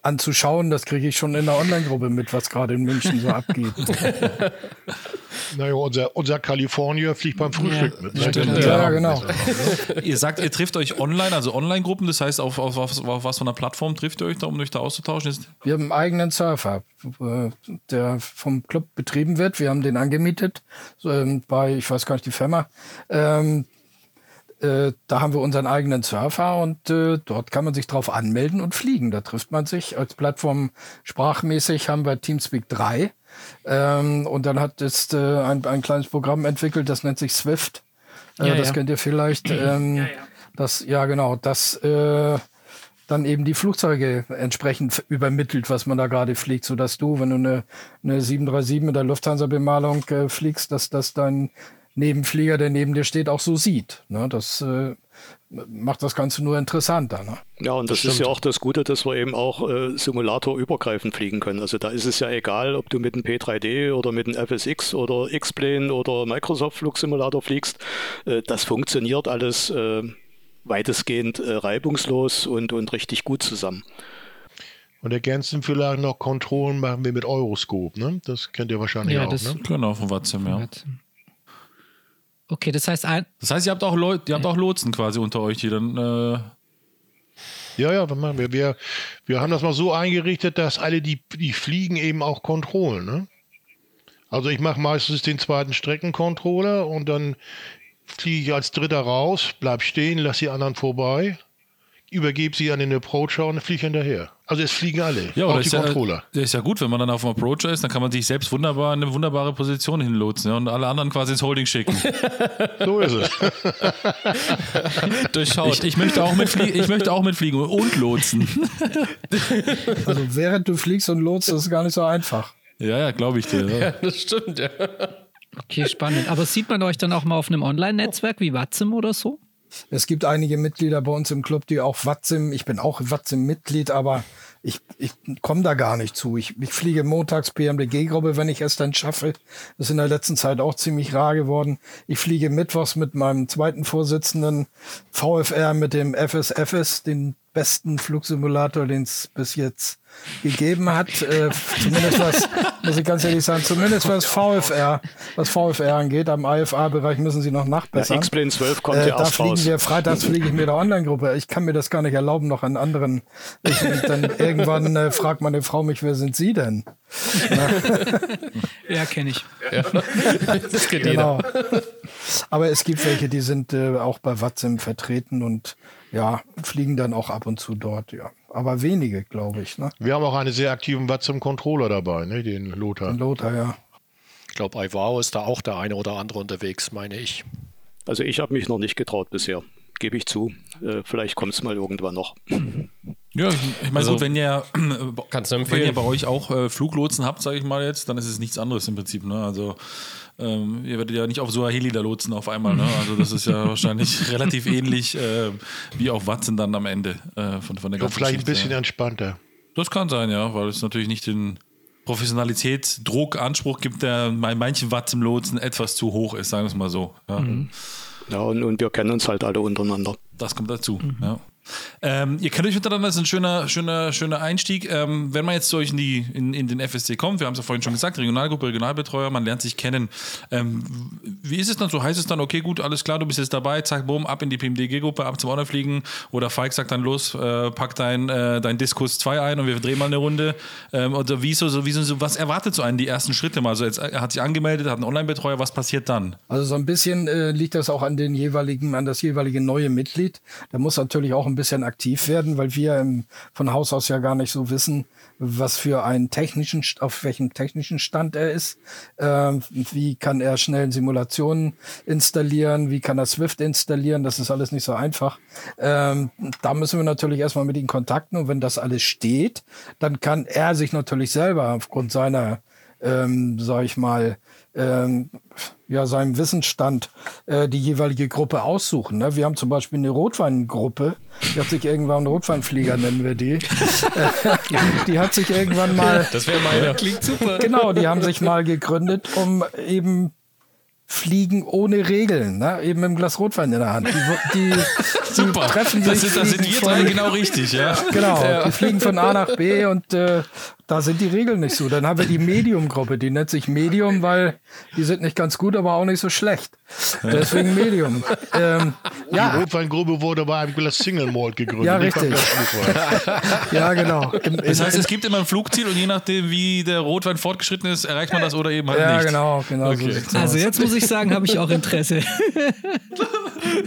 anzuschauen, das kriege ich schon in der Online-Gruppe mit, was gerade in München so abgeht. naja, unser, unser Kalifornier fliegt beim Frühstück ja, mit. Ne? Ja, ja, genau. ihr sagt, ihr trifft euch online, also Online-Gruppen, das heißt, auf, auf, auf, auf was von einer Plattform trifft ihr euch da, um euch da auszutauschen? Wir haben einen eigenen Surfer, äh, der vom Club betrieben wird. Wir haben den angemietet ähm, bei, ich weiß gar nicht, die Firma. Ähm, äh, da haben wir unseren eigenen Surfer und äh, dort kann man sich drauf anmelden und fliegen. Da trifft man sich. Als Plattform sprachmäßig haben wir Teamspeak 3. Ähm, und dann hat es äh, ein, ein kleines Programm entwickelt, das nennt sich Swift. Äh, ja, das ja. kennt ihr vielleicht. Ähm, ja, das, ja, genau, das äh, dann eben die Flugzeuge entsprechend übermittelt, was man da gerade fliegt, sodass du, wenn du eine, eine 737 mit der Lufthansa-Bemalung fliegst, dass das dann Nebenflieger, der neben dir steht, auch so sieht. Ne? Das äh, macht das Ganze nur interessanter. Ne? Ja, und das, das ist ja auch das Gute, dass wir eben auch äh, simulatorübergreifend fliegen können. Also da ist es ja egal, ob du mit dem P3D oder mit dem FSX oder X-Plane oder Microsoft Flugsimulator fliegst. Äh, das funktioniert alles äh, weitestgehend äh, reibungslos und, und richtig gut zusammen. Und ergänzen vielleicht noch Kontrollen machen wir mit Euroscope, ne? Das kennt ihr wahrscheinlich ja, auch, das ne? Genau, von Watzim, ja. Okay, das heißt ein. Das heißt, ihr habt auch Leute, ihr habt auch Lotsen quasi unter euch, die dann. Äh ja, ja, wir, wir, wir haben das mal so eingerichtet, dass alle, die, die fliegen, eben auch Kontrollen. Ne? Also ich mache meistens den zweiten Streckencontroller und dann fliege ich als Dritter raus, bleib stehen, lass die anderen vorbei übergebe sie an den Approacher und fliege hinterher. Also es fliegen alle, ja, auch die Controller. Ja, das ist ja gut, wenn man dann auf dem Approacher ist, dann kann man sich selbst wunderbar in eine wunderbare Position hinlotsen ja, und alle anderen quasi ins Holding schicken. so ist es. Durchschaut. Ich, ich, möchte auch mitfliegen, ich möchte auch mitfliegen und lotsen. also während du fliegst und lotst, ist es gar nicht so einfach. Ja, ja, glaube ich dir. Ja. das stimmt, ja. Okay, spannend. Aber sieht man euch dann auch mal auf einem Online-Netzwerk wie WhatsApp oder so? Es gibt einige Mitglieder bei uns im Club, die auch Watzim, ich bin auch Watzim-Mitglied, aber ich, ich komme da gar nicht zu. Ich, ich fliege montags PMDG-Gruppe, wenn ich es dann schaffe. Das ist in der letzten Zeit auch ziemlich rar geworden. Ich fliege mittwochs mit meinem zweiten Vorsitzenden VFR mit dem FSFS, den besten Flugsimulator, den es bis jetzt gegeben hat. Äh, zumindest was, muss ich ganz ehrlich sagen, zumindest was VFR, was VFR angeht. Am IFA-Bereich müssen sie noch nachbessern. Ja, X-Plane 12 kommt äh, ja Da fliegen raus. wir, freitags fliege ich mit der Online-Gruppe. Ich kann mir das gar nicht erlauben, noch an anderen. Ich, dann irgendwann äh, fragt meine Frau mich, wer sind Sie denn? ja, kenne ich. Ja. Das kennt genau. Aber es gibt welche, die sind äh, auch bei Watsim vertreten und ja, fliegen dann auch ab und zu dort, ja. Aber wenige, glaube ich. Ne? Wir haben auch einen sehr aktiven Watsim-Controller dabei, ne? den Lothar. Den Lothar, ja. Ich glaube, Ivao ist da auch der eine oder andere unterwegs, meine ich. Also ich habe mich noch nicht getraut bisher, gebe ich zu. Äh, vielleicht kommt es mal irgendwann noch. Ja, ich, meine, also, wenn ihr, wenn ihr bei euch auch äh, Fluglotsen habt, sage ich mal jetzt, dann ist es nichts anderes im Prinzip. Ne? Also ähm, ihr werdet ja nicht auf Suaheli da lotsen auf einmal. Ne? Also das ist ja wahrscheinlich relativ ähnlich äh, wie auf Watson dann am Ende äh, von, von der ganzen Vielleicht ein bisschen entspannter. Das kann sein, ja, weil es natürlich nicht den Professionalität, Druck, Anspruch gibt, der bei manchen Watts im Lotsen etwas zu hoch ist, sagen wir es mal so. Ja, mhm. ja und, und wir kennen uns halt alle untereinander. Das kommt dazu, mhm. ja. Ähm, ihr kennt euch miteinander, das ist ein schöner, schöner, schöner Einstieg. Ähm, wenn man jetzt so in, die, in, in den FSC kommt, wir haben es ja vorhin schon gesagt, Regionalgruppe, Regionalbetreuer, man lernt sich kennen. Ähm, wie ist es dann so? Heißt es dann, okay, gut, alles klar, du bist jetzt dabei, zack, boom, ab in die PMDG-Gruppe, ab zum Honor fliegen? Oder Falk sagt dann los, äh, pack dein, äh, dein Diskus 2 ein und wir drehen mal eine Runde. Ähm, oder wie so, so, wie so, was erwartet so einen die ersten Schritte mal? Also jetzt, er hat sich angemeldet, hat einen Online-Betreuer, was passiert dann? Also so ein bisschen äh, liegt das auch an den jeweiligen, an das jeweilige neue Mitglied. Da muss natürlich auch ein bisschen aktiv werden, weil wir im, von Haus aus ja gar nicht so wissen, was für einen technischen, auf welchem technischen Stand er ist. Ähm, wie kann er schnell Simulationen installieren? Wie kann er Swift installieren? Das ist alles nicht so einfach. Ähm, da müssen wir natürlich erstmal mit ihm kontakten und wenn das alles steht, dann kann er sich natürlich selber aufgrund seiner, ähm, sag ich mal, ähm, ja, seinem Wissensstand äh, die jeweilige Gruppe aussuchen. Ne? Wir haben zum Beispiel eine Rotweingruppe, die hat sich irgendwann Rotweinflieger, nennen wir die. die hat sich irgendwann mal. Das wäre meine. Klingt super. Genau, die haben sich mal gegründet, um eben fliegen ohne Regeln, ne? eben mit einem Glas Rotwein in der Hand. Die, die, Super. treffen sich. Das, ist, das sind wir drei genau richtig, ja. Genau, ja. die fliegen von A nach B und äh, da sind die Regeln nicht so. Dann haben wir die Medium-Gruppe, die nennt sich Medium, weil die sind nicht ganz gut, aber auch nicht so schlecht. Deswegen Medium. Ähm, die ja. Rotweingruppe wurde bei einem Glas Single Malt gegründet. Ja, richtig. ja, genau. Das heißt, es gibt immer ein Flugziel und je nachdem, wie der Rotwein fortgeschritten ist, erreicht man das oder eben halt ja, nicht. Ja, genau. genau okay. so also jetzt muss ich sagen, habe ich auch Interesse.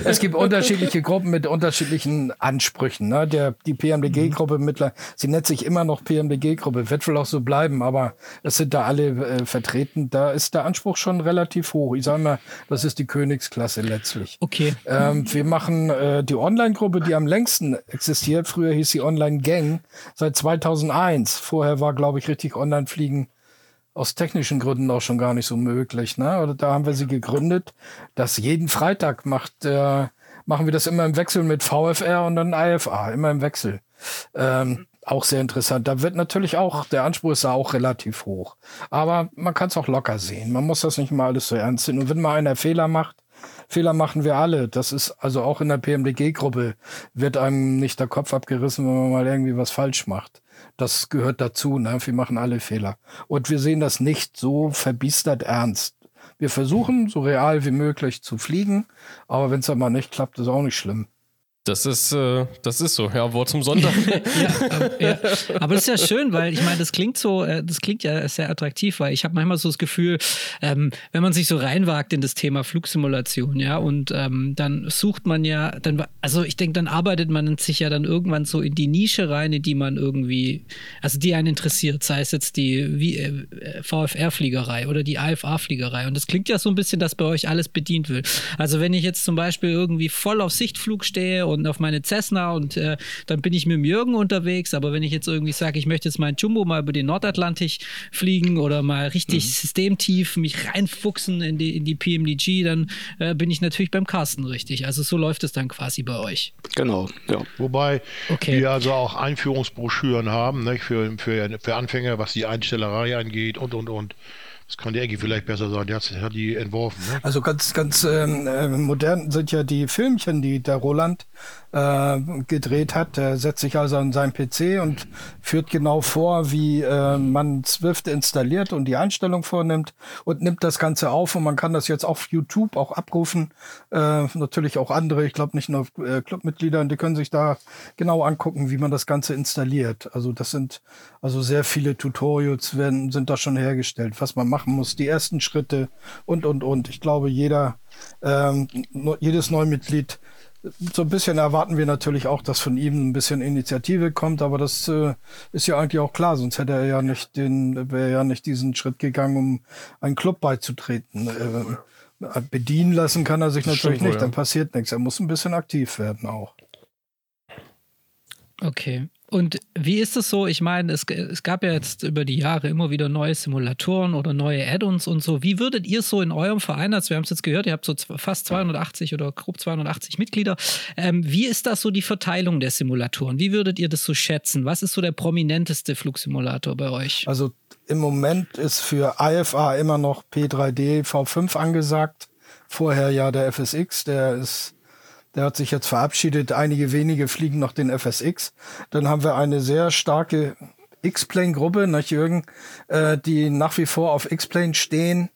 es gibt unterschiedliche Gruppen mit unterschiedlichen Ansprüchen. Ne? Der, die PMDG-Gruppe mittler, sie nennt sich immer noch PMDG-Gruppe, wird wohl auch so bleiben, aber es sind da alle äh, vertreten. Da ist der Anspruch schon relativ hoch. Ich sage mal, das ist die Königsklasse letztlich. Okay. Ähm, wir machen äh, die Online-Gruppe, die am längsten existiert. Früher hieß sie Online-Gang seit 2001. Vorher war, glaube ich, richtig Online-Fliegen aus technischen Gründen auch schon gar nicht so möglich. Ne? Oder da haben wir sie gegründet. Das jeden Freitag macht, äh, machen wir das immer im Wechsel mit VFR und dann IFA, immer im Wechsel. Ähm, auch sehr interessant. Da wird natürlich auch, der Anspruch ist da auch relativ hoch. Aber man kann es auch locker sehen. Man muss das nicht mal alles so ernst sehen. Und wenn mal einer Fehler macht, Fehler machen wir alle. Das ist also auch in der PMDG-Gruppe wird einem nicht der Kopf abgerissen, wenn man mal irgendwie was falsch macht. Das gehört dazu. Ne? Wir machen alle Fehler. Und wir sehen das nicht so verbiestert ernst. Wir versuchen, so real wie möglich zu fliegen, aber wenn es dann mal nicht klappt, ist auch nicht schlimm. Das ist, äh, das ist so, ja, Wort zum Sonntag. ja, aber, ja, aber das ist ja schön, weil ich meine, das klingt so, äh, das klingt ja sehr attraktiv, weil ich habe manchmal so das Gefühl, ähm, wenn man sich so reinwagt in das Thema Flugsimulation, ja, und ähm, dann sucht man ja, dann, also ich denke, dann arbeitet man sich ja dann irgendwann so in die Nische rein, in die man irgendwie, also die einen interessiert, sei es jetzt die äh, VFR-Fliegerei oder die AFA-Fliegerei. Und das klingt ja so ein bisschen, dass bei euch alles bedient wird. Also wenn ich jetzt zum Beispiel irgendwie voll auf Sichtflug stehe und und auf meine Cessna und äh, dann bin ich mit dem Jürgen unterwegs. Aber wenn ich jetzt irgendwie sage, ich möchte jetzt meinen Jumbo mal über den Nordatlantik fliegen oder mal richtig mhm. systemtief mich reinfuchsen in die, in die PMDG, dann äh, bin ich natürlich beim Carsten richtig. Also so läuft es dann quasi bei euch. Genau, ja. Wobei okay. wir also auch Einführungsbroschüren haben, nicht? Für, für, für Anfänger, was die Einstellerei angeht und und und. Das kann der Ecke vielleicht besser sagen. Der hat, hat die entworfen. Ne? Also ganz, ganz ähm, äh, modern sind ja die Filmchen, die der Roland äh, gedreht hat. Der setzt sich also an seinen PC und führt genau vor, wie äh, man Swift installiert und die Einstellung vornimmt und nimmt das Ganze auf und man kann das jetzt auf YouTube auch abrufen. Äh, natürlich auch andere, ich glaube nicht nur äh, Clubmitglieder, die können sich da genau angucken, wie man das Ganze installiert. Also das sind also sehr viele Tutorials werden, sind da schon hergestellt, was man machen muss, die ersten Schritte und und und. Ich glaube, jeder ähm, jedes Neumitglied so ein bisschen erwarten wir natürlich auch, dass von ihm ein bisschen Initiative kommt, aber das äh, ist ja eigentlich auch klar, sonst hätte er ja nicht den, wäre ja nicht diesen Schritt gegangen, um einen Club beizutreten. Äh, bedienen lassen kann er sich natürlich nicht, dann passiert nichts. Er muss ein bisschen aktiv werden auch. Okay. Und wie ist es so? Ich meine, es, es, gab ja jetzt über die Jahre immer wieder neue Simulatoren oder neue Add-ons und so. Wie würdet ihr so in eurem Verein, als wir haben es jetzt gehört, ihr habt so fast 280 oder grob 280 Mitglieder. Ähm, wie ist das so die Verteilung der Simulatoren? Wie würdet ihr das so schätzen? Was ist so der prominenteste Flugsimulator bei euch? Also im Moment ist für IFA immer noch P3D V5 angesagt. Vorher ja der FSX, der ist der hat sich jetzt verabschiedet. Einige wenige fliegen noch den FSX. Dann haben wir eine sehr starke X-Plane-Gruppe, nach Jürgen, äh, die nach wie vor auf X-Plane stehen.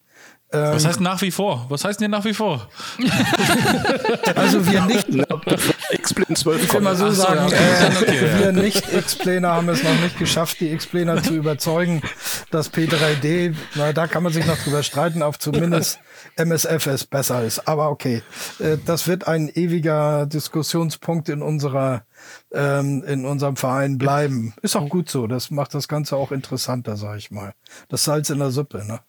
Ähm, Was heißt nach wie vor? Was heißt denn nach wie vor? also wir nicht. X-Plane 12 Ich will mal so Ach sagen, so, ja, äh, okay, wir nicht X-Planer haben es noch nicht geschafft, die X-Planer zu überzeugen, dass P3D, na, da kann man sich noch drüber streiten, auf zumindest MSFS besser ist. Aber okay, äh, das wird ein ewiger Diskussionspunkt in unserer ähm, in unserem Verein bleiben. Ist auch gut so. Das macht das Ganze auch interessanter, sag ich mal. Das Salz in der Suppe, ne?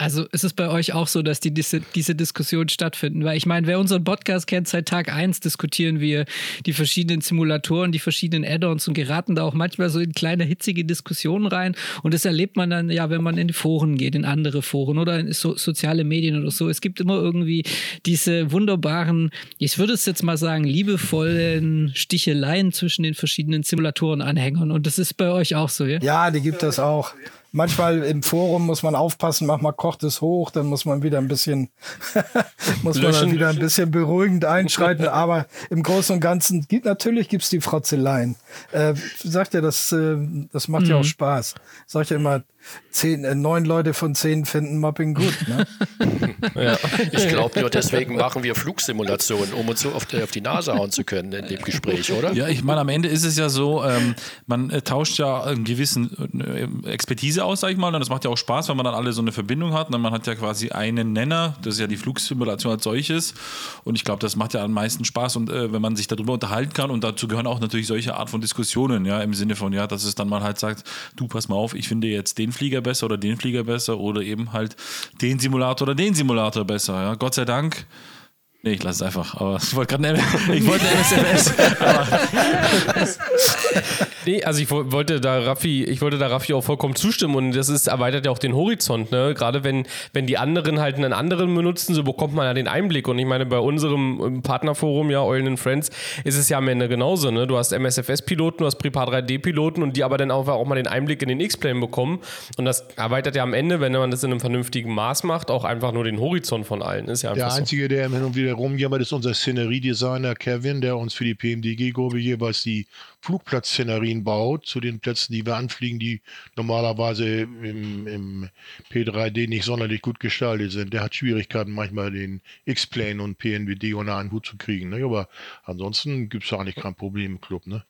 Also ist es bei euch auch so, dass die, diese, diese Diskussionen stattfinden? Weil ich meine, wer unseren Podcast kennt, seit Tag 1 diskutieren wir die verschiedenen Simulatoren, die verschiedenen Add-ons und geraten da auch manchmal so in kleine hitzige Diskussionen rein. Und das erlebt man dann ja, wenn man in Foren geht, in andere Foren oder in so, soziale Medien oder so. Es gibt immer irgendwie diese wunderbaren, ich würde es jetzt mal sagen, liebevollen Sticheleien zwischen den verschiedenen Simulatoren-Anhängern. Und das ist bei euch auch so, ja? Ja, die gibt es auch manchmal im Forum muss man aufpassen, manchmal kocht es hoch, dann muss man wieder ein bisschen, muss man dann wieder ein bisschen beruhigend einschreiten. Aber im Großen und Ganzen gibt natürlich gibt's die Frotzeleien. Äh, sagt ja, das, äh, das macht mhm. ja auch mhm. Spaß. Sagt ja immer, zehn, äh, neun Leute von zehn finden Mobbing gut. Ne? ja. Ich glaube nur, deswegen machen wir Flugsimulationen, um uns so auf die, auf die Nase hauen zu können in dem Gespräch, oder? Ja, ich meine, am Ende ist es ja so, ähm, man äh, tauscht ja einen gewissen äh, Expertise aus, sag ich mal, und das macht ja auch Spaß, wenn man dann alle so eine Verbindung hat. Und man hat ja quasi einen Nenner, das ist ja die Flugsimulation als solches. Und ich glaube, das macht ja am meisten Spaß und äh, wenn man sich darüber unterhalten kann und dazu gehören auch natürlich solche Art von Diskussionen, ja, im Sinne von, ja, dass es dann mal halt sagt, du pass mal auf, ich finde jetzt den Flieger besser oder den Flieger besser oder eben halt den Simulator oder den Simulator besser. Ja. Gott sei Dank Nee, ich lasse es einfach. Aber ich wollte gerade ich wollte SMS. nee, also ich wollte da Raffi, ich wollte da Raffi auch vollkommen zustimmen und das ist, erweitert ja auch den Horizont, ne? Gerade wenn, wenn die anderen halt einen anderen benutzen, so bekommt man ja den Einblick. Und ich meine, bei unserem Partnerforum, ja, Eulen Friends, ist es ja am Ende genauso, ne? Du hast MSFS-Piloten, du hast Prepar 3D-Piloten und die aber dann auch, auch mal den Einblick in den X-Plane bekommen. Und das erweitert ja am Ende, wenn man das in einem vernünftigen Maß macht, auch einfach nur den Horizont von allen. Ist ja der Einzige, so. der hin und wieder der rumjammert, ist unser Szeneriedesigner Kevin, der uns für die PMDG-Gruppe jeweils die Flugplatzszenerien baut, zu den Plätzen, die wir anfliegen, die normalerweise im, im P3D nicht sonderlich gut gestaltet sind. Der hat Schwierigkeiten, manchmal den X-Plane und PNWD unter einen Hut zu kriegen. Ne? Aber ansonsten gibt es eigentlich kein Problem im Club. Ne?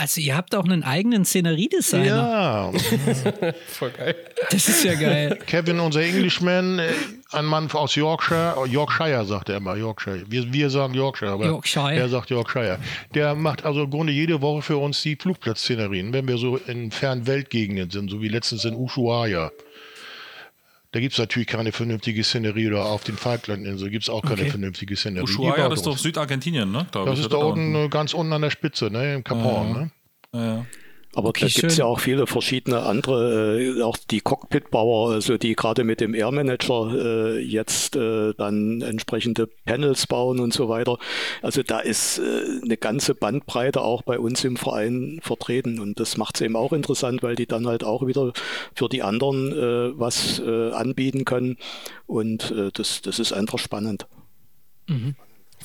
Also ihr habt auch einen eigenen Szeneriedesigner. Ja. Voll geil. Das ist ja geil. Kevin, unser Englishman, äh, ein Mann aus Yorkshire, Yorkshire sagt er immer, Yorkshire. Wir, wir sagen Yorkshire, aber Yorkshire. er sagt Yorkshire. Der macht also im Grunde jede Woche für uns die Flugplatzszenerien, wenn wir so in fernen Weltgegenden sind, so wie letztens in Ushuaia. Da gibt es natürlich keine vernünftige Szenerie oder auf den Falklandinseln gibt es auch keine okay. vernünftige Szenerie. Ushuaia, das ist doch Südargentinien, ne? das ist da unten, ganz unten an der Spitze, ne? Im Cap Horn, ja. ne? Ja. Aber okay, da gibt es ja auch viele verschiedene andere, äh, auch die Cockpit-Bauer, also die gerade mit dem Air Manager äh, jetzt äh, dann entsprechende Panels bauen und so weiter. Also da ist äh, eine ganze Bandbreite auch bei uns im Verein vertreten und das macht es eben auch interessant, weil die dann halt auch wieder für die anderen äh, was äh, anbieten können und das, das ist einfach spannend. Mhm.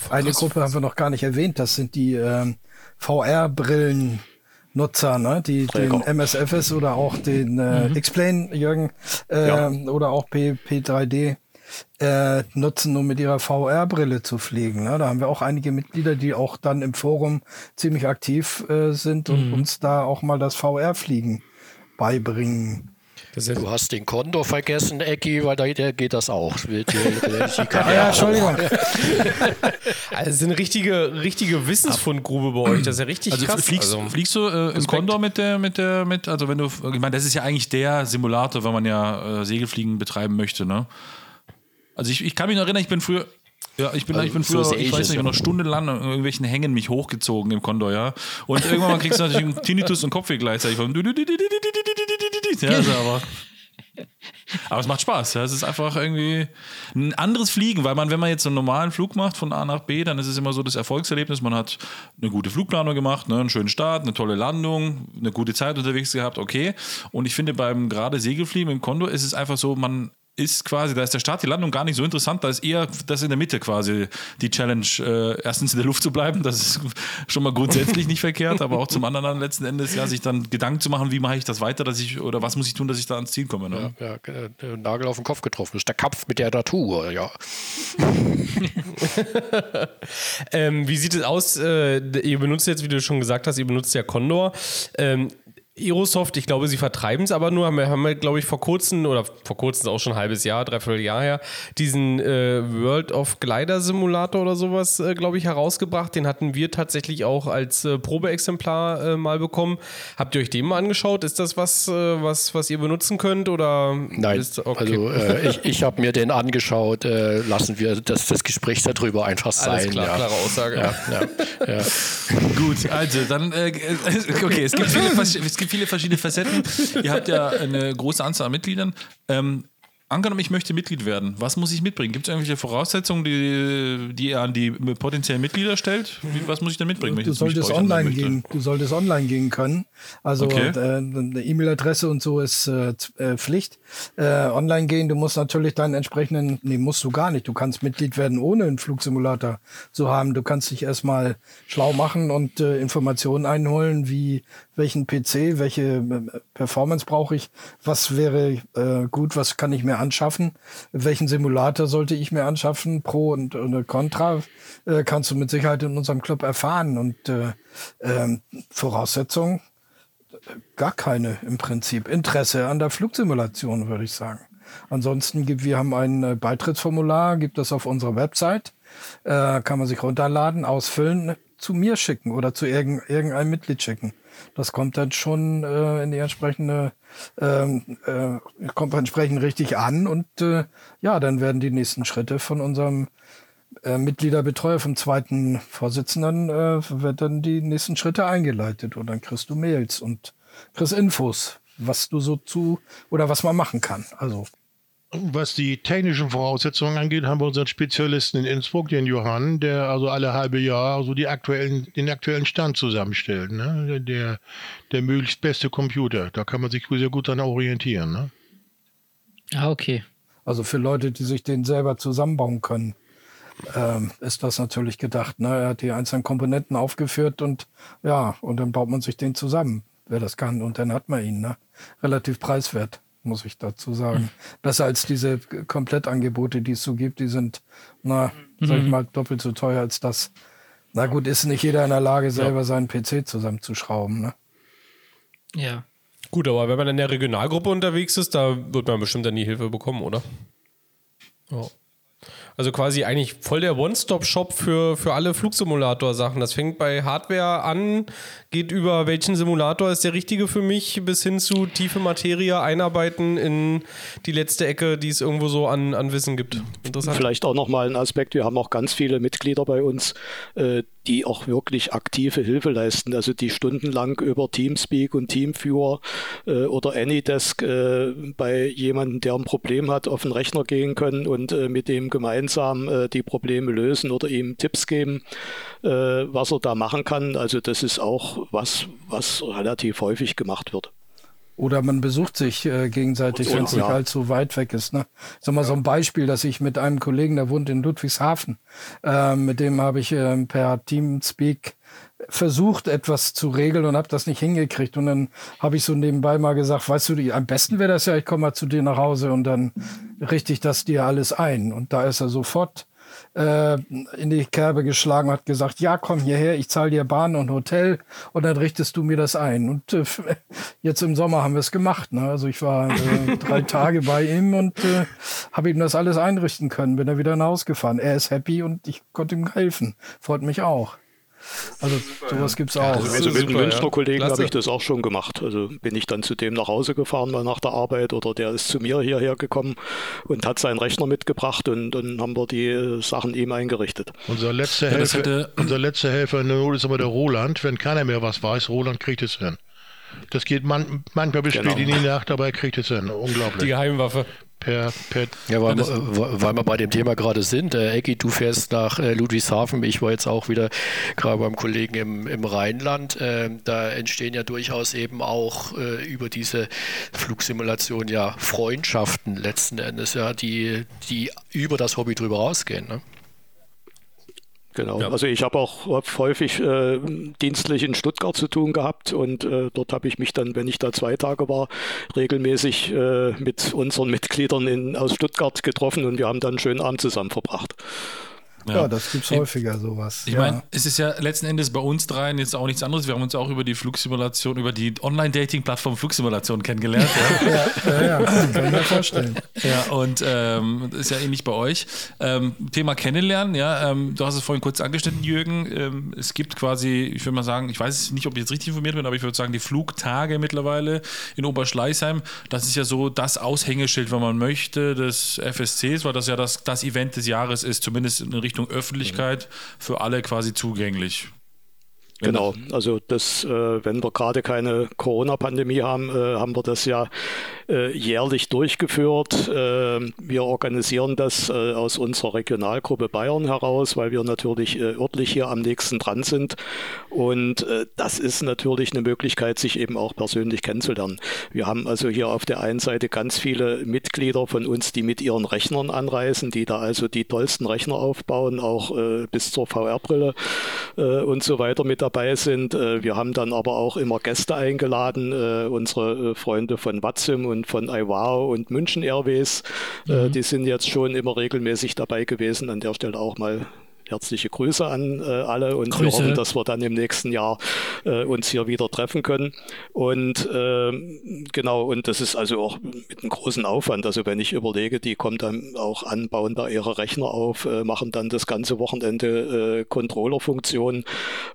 Eine Gruppe haben wir noch gar nicht erwähnt, das sind die ähm, VR-Brillen. Nutzer, ne? die den MSFS oder auch den äh, mhm. Explain, Jürgen, äh, ja. oder auch P, P3D äh, nutzen, um mit ihrer VR-Brille zu fliegen. Ne? Da haben wir auch einige Mitglieder, die auch dann im Forum ziemlich aktiv äh, sind und mhm. uns da auch mal das VR-Fliegen beibringen. Du hast den Konto vergessen, Ecki, weil da geht das auch. ja, Entschuldigung. also es ist eine richtige, richtige Wissensfundgrube bei euch. Das ist ja richtig also krass. Fliegst, also, fliegst du äh, im Condor mit der, mit der, mit, also wenn du, ich meine, das ist ja eigentlich der Simulator, wenn man ja äh, Segelfliegen betreiben möchte, ne? Also ich, ich kann mich noch erinnern, ich bin früher, ja, ich bin, also, ich bin früher, ich, ich weiß nicht, noch stundenlang in irgendwelchen Hängen mich hochgezogen im Condor, ja. Und irgendwann mal kriegst du natürlich einen Tinnitus und Kopfweh gleichzeitig. Ja, also aber, aber es macht Spaß. Ja. Es ist einfach irgendwie ein anderes Fliegen, weil man, wenn man jetzt einen normalen Flug macht von A nach B, dann ist es immer so das Erfolgserlebnis. Man hat eine gute Flugplanung gemacht, ne, einen schönen Start, eine tolle Landung, eine gute Zeit unterwegs gehabt, okay. Und ich finde beim gerade Segelfliegen im Condor ist es einfach so, man ist quasi, da ist der Start, die Landung gar nicht so interessant, da ist eher das in der Mitte quasi die Challenge, äh, erstens in der Luft zu bleiben, das ist schon mal grundsätzlich nicht verkehrt, aber auch zum anderen dann letzten Endes, ja, sich dann Gedanken zu machen, wie mache ich das weiter, dass ich, oder was muss ich tun, dass ich da ans Ziel komme. Ne? Ja, ja, Nagel auf den Kopf getroffen, das ist der Kampf mit der Natur, ja. ähm, wie sieht es aus, äh, ihr benutzt jetzt, wie du schon gesagt hast, ihr benutzt ja Condor, ähm, Aerosoft, ich glaube, sie vertreiben es aber nur, haben wir, haben wir, glaube ich, vor kurzem oder vor kurzem auch schon ein halbes Jahr, dreiviertel Jahr her, diesen äh, World of Glider Simulator oder sowas, äh, glaube ich, herausgebracht. Den hatten wir tatsächlich auch als äh, Probeexemplar äh, mal bekommen. Habt ihr euch den mal angeschaut? Ist das was, äh, was, was ihr benutzen könnt? Oder Nein, ist, okay. also äh, ich, ich habe mir den angeschaut. lassen wir das, das Gespräch darüber einfach sein. Alles klar, ja. klare Aussage. Ja, ja, ja. Gut, also dann, okay, es gibt viele, es gibt gibt viele verschiedene Facetten. Ihr habt ja eine große Anzahl an Mitgliedern. Ähm, Angenommen, ich möchte Mitglied werden. Was muss ich mitbringen? Gibt es irgendwelche Voraussetzungen, die, die ihr an die potenziellen Mitglieder stellt? was muss ich denn mitbringen? Du solltest online gehen. Du solltest online gehen können. Also okay. äh, eine E-Mail-Adresse und so ist äh, äh, Pflicht. Äh, online gehen, du musst natürlich deinen entsprechenden, nee, musst du gar nicht. Du kannst Mitglied werden, ohne einen Flugsimulator zu haben. Du kannst dich erstmal schlau machen und äh, Informationen einholen, wie welchen PC, welche äh, Performance brauche ich, was wäre äh, gut, was kann ich mir anschaffen, welchen Simulator sollte ich mir anschaffen, Pro und, und Contra, äh, kannst du mit Sicherheit in unserem Club erfahren. Und äh, äh, Voraussetzung, gar keine im Prinzip. Interesse an der Flugsimulation, würde ich sagen. Ansonsten gibt, wir haben ein äh, Beitrittsformular, gibt es auf unserer Website, äh, kann man sich runterladen, ausfüllen, zu mir schicken oder zu irgendeinem Mitglied schicken. Das kommt dann schon äh, in die entsprechende, ähm, äh, kommt entsprechend richtig an und äh, ja, dann werden die nächsten Schritte von unserem äh, Mitgliederbetreuer, vom zweiten Vorsitzenden, äh, wird dann die nächsten Schritte eingeleitet und dann kriegst du Mails und kriegst Infos, was du so zu oder was man machen kann. Also was die technischen Voraussetzungen angeht, haben wir unseren Spezialisten in Innsbruck, den Johann, der also alle halbe Jahr so die aktuellen, den aktuellen Stand zusammenstellt. Ne? Der, der möglichst beste Computer. Da kann man sich sehr gut dann orientieren. Ne? Ah, okay. Also für Leute, die sich den selber zusammenbauen können, ähm, ist das natürlich gedacht. Ne? Er hat die einzelnen Komponenten aufgeführt und ja, und dann baut man sich den zusammen, wer das kann. Und dann hat man ihn. Ne? Relativ preiswert muss ich dazu sagen. Besser als diese Komplettangebote, die es so gibt, die sind, na, mhm. sag ich mal, doppelt so teuer als das. Na gut, ist nicht jeder in der Lage, selber ja. seinen PC zusammenzuschrauben, ne? Ja. Gut, aber wenn man in der Regionalgruppe unterwegs ist, da wird man bestimmt dann die Hilfe bekommen, oder? Ja. Also quasi eigentlich voll der One-Stop-Shop für, für alle Flugsimulator-Sachen. Das fängt bei Hardware an, geht über welchen Simulator ist der richtige für mich, bis hin zu tiefe Materie einarbeiten in die letzte Ecke, die es irgendwo so an, an Wissen gibt. Interessant. Vielleicht auch nochmal ein Aspekt, wir haben auch ganz viele Mitglieder bei uns, äh, die auch wirklich aktive Hilfe leisten, also die stundenlang über Teamspeak und Teamviewer äh, oder Anydesk äh, bei jemandem, der ein Problem hat, auf den Rechner gehen können und äh, mit dem gemeinsam äh, die Probleme lösen oder ihm Tipps geben, äh, was er da machen kann. Also das ist auch was, was relativ häufig gemacht wird. Oder man besucht sich äh, gegenseitig, wenn es nicht ja. allzu weit weg ist. Ne? Sag mal ja. so ein Beispiel, dass ich mit einem Kollegen, der wohnt in Ludwigshafen, äh, mit dem habe ich äh, per Teamspeak versucht, etwas zu regeln und habe das nicht hingekriegt. Und dann habe ich so nebenbei mal gesagt, weißt du, am besten wäre das ja, ich komme mal zu dir nach Hause und dann richte ich das dir alles ein. Und da ist er sofort äh, in die Kerbe geschlagen hat gesagt, ja, komm hierher, ich zahle dir Bahn und Hotel und dann richtest du mir das ein. Und äh, jetzt im Sommer haben wir es gemacht. Ne? Also ich war äh, drei Tage bei ihm und äh, habe ihm das alles einrichten können. Bin er wieder nach Hause gefahren. Er ist happy und ich konnte ihm helfen. Freut mich auch. Also sowas gibt es auch. Also, also mit einem Münchner Kollegen habe ich das auch schon gemacht. Also bin ich dann zu dem nach Hause gefahren, mal nach der Arbeit oder der ist zu mir hierher gekommen und hat seinen Rechner mitgebracht und dann haben wir die äh, Sachen ihm eingerichtet. Unser letzter ja, Helfer, hätte, unser letzter Helfer in der Not ist immer der Roland. Wenn keiner mehr was weiß, Roland kriegt es hin. Das geht man, manchmal bis genau. spät in die Nacht, aber er kriegt es hin. Unglaublich. Die Geheimwaffe per, per ja, weil, wir, weil wir bei dem Thema gerade sind. Äh, Ecki, du fährst nach äh, Ludwigshafen. Ich war jetzt auch wieder gerade beim Kollegen im, im Rheinland. Äh, da entstehen ja durchaus eben auch äh, über diese Flugsimulation ja Freundschaften letzten Endes, ja, die, die über das Hobby drüber rausgehen. Ne? Genau. Ja. Also ich habe auch häufig äh, dienstlich in Stuttgart zu tun gehabt und äh, dort habe ich mich dann, wenn ich da zwei Tage war, regelmäßig äh, mit unseren Mitgliedern in, aus Stuttgart getroffen und wir haben dann einen schönen Abend zusammen verbracht. Ja, ja das gibt es häufiger sowas. Ich ja. meine, es ist ja letzten Endes bei uns dreien jetzt auch nichts anderes. Wir haben uns auch über die Flugsimulation, über die Online-Dating-Plattform Flugsimulation kennengelernt. Ja, ja, ja, ja kann ich mir vorstellen. Ja, und ähm, ist ja ähnlich bei euch. Ähm, Thema Kennenlernen, ja, ähm, du hast es vorhin kurz angeschnitten, Jürgen. Ähm, es gibt quasi, ich würde mal sagen, ich weiß nicht, ob ich jetzt richtig informiert bin, aber ich würde sagen, die Flugtage mittlerweile in Oberschleißheim, das ist ja so das Aushängeschild, wenn man möchte, des FSCs, weil das ja das, das Event des Jahres ist, zumindest in Richtung Richtung Öffentlichkeit für alle quasi zugänglich. Genau, also das, äh, wenn wir gerade keine Corona-Pandemie haben, äh, haben wir das ja jährlich durchgeführt. Äh, wir organisieren das äh, aus unserer Regionalgruppe Bayern heraus, weil wir natürlich äh, örtlich hier am nächsten dran sind. Und das ist natürlich eine Möglichkeit, sich eben auch persönlich kennenzulernen. Wir haben also hier auf der einen Seite ganz viele Mitglieder von uns, die mit ihren Rechnern anreisen, die da also die tollsten Rechner aufbauen, auch bis zur VR-Brille und so weiter mit dabei sind. Äh, wir haben dann aber auch immer Gäste eingeladen, äh, unsere äh, Freunde von Watsim und von Iwao und München Airways. Mhm. Die sind jetzt schon immer regelmäßig dabei gewesen. An der Stelle auch mal herzliche Grüße an äh, alle und Grüße. wir hoffen, dass wir dann im nächsten Jahr äh, uns hier wieder treffen können. Und äh, genau, und das ist also auch mit einem großen Aufwand. Also wenn ich überlege, die kommen dann auch an, bauen da ihre Rechner auf, äh, machen dann das ganze Wochenende äh, Controller-Funktionen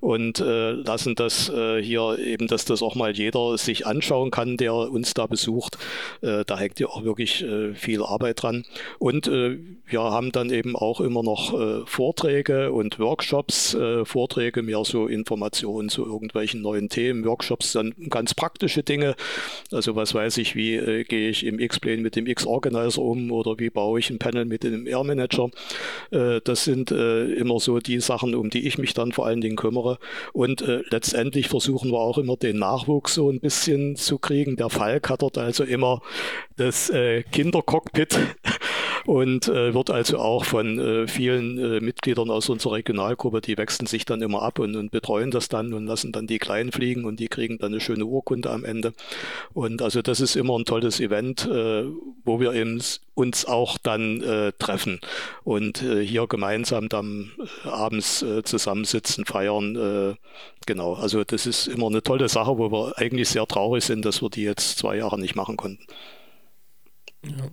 und äh, lassen das äh, hier eben, dass das auch mal jeder sich anschauen kann, der uns da besucht. Äh, da hängt ja auch wirklich äh, viel Arbeit dran. Und äh, wir haben dann eben auch immer noch äh, Vorträge und Workshops, äh, Vorträge mehr so Informationen zu irgendwelchen neuen Themen, Workshops dann ganz praktische Dinge. Also was weiß ich, wie äh, gehe ich im X-Plane mit dem X-Organizer um oder wie baue ich ein Panel mit dem R-Manager. Äh, das sind äh, immer so die Sachen, um die ich mich dann vor allen Dingen kümmere. Und äh, letztendlich versuchen wir auch immer den Nachwuchs so ein bisschen zu kriegen. Der Falk hat dort also immer das äh, Kindercockpit und äh, wird also auch von äh, vielen äh, Mitgliedern aus unserer Regionalgruppe, die wechseln sich dann immer ab und, und, betreuen das dann und lassen dann die Kleinen fliegen und die kriegen dann eine schöne Urkunde am Ende. Und also das ist immer ein tolles Event, äh, wo wir eben uns auch dann äh, treffen und äh, hier gemeinsam dann abends zusammensitzen, feiern. genau, also das ist immer eine tolle Sache, wo wir eigentlich sehr traurig sind, dass wir die jetzt zwei Jahre nicht machen konnten. Ja.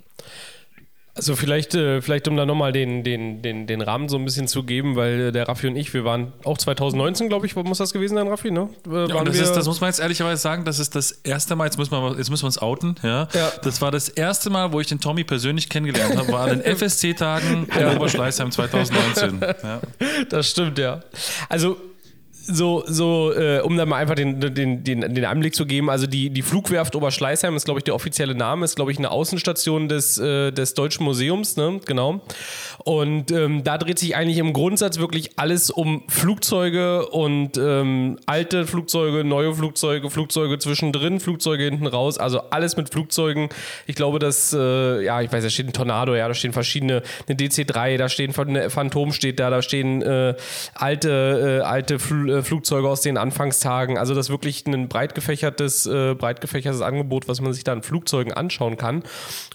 Also vielleicht, äh, vielleicht um da nochmal den, den, den, den Rahmen so ein bisschen zu geben, weil äh, der Raffi und ich, wir waren auch 2019, glaube ich, muss das gewesen sein, Raffi, ne? Ja, das, ist, das, muss man jetzt ehrlicherweise sagen, das ist das erste Mal, jetzt müssen wir, jetzt müssen wir uns outen, ja? ja. Das war das erste Mal, wo ich den Tommy persönlich kennengelernt habe, war an den FSC-Tagen in Oberschleißheim 2019. Ja. Das stimmt, ja. Also so, so äh, um da mal einfach den, den, den, den Einblick zu geben, also die, die Flugwerft Oberschleißheim ist, glaube ich, der offizielle Name, ist, glaube ich, eine Außenstation des, äh, des Deutschen Museums, ne? Genau. Und ähm, da dreht sich eigentlich im Grundsatz wirklich alles um Flugzeuge und ähm, alte Flugzeuge, neue Flugzeuge, Flugzeuge zwischendrin, Flugzeuge hinten raus, also alles mit Flugzeugen. Ich glaube, dass, äh, ja, ich weiß, da steht ein Tornado, ja, da stehen verschiedene, eine DC-3, da stehen eine Phantom steht da, da stehen äh, alte, äh, alte Fl äh, Flugzeuge aus den Anfangstagen. Also das ist wirklich ein breit gefächertes, äh, breit gefächertes Angebot, was man sich da an Flugzeugen anschauen kann.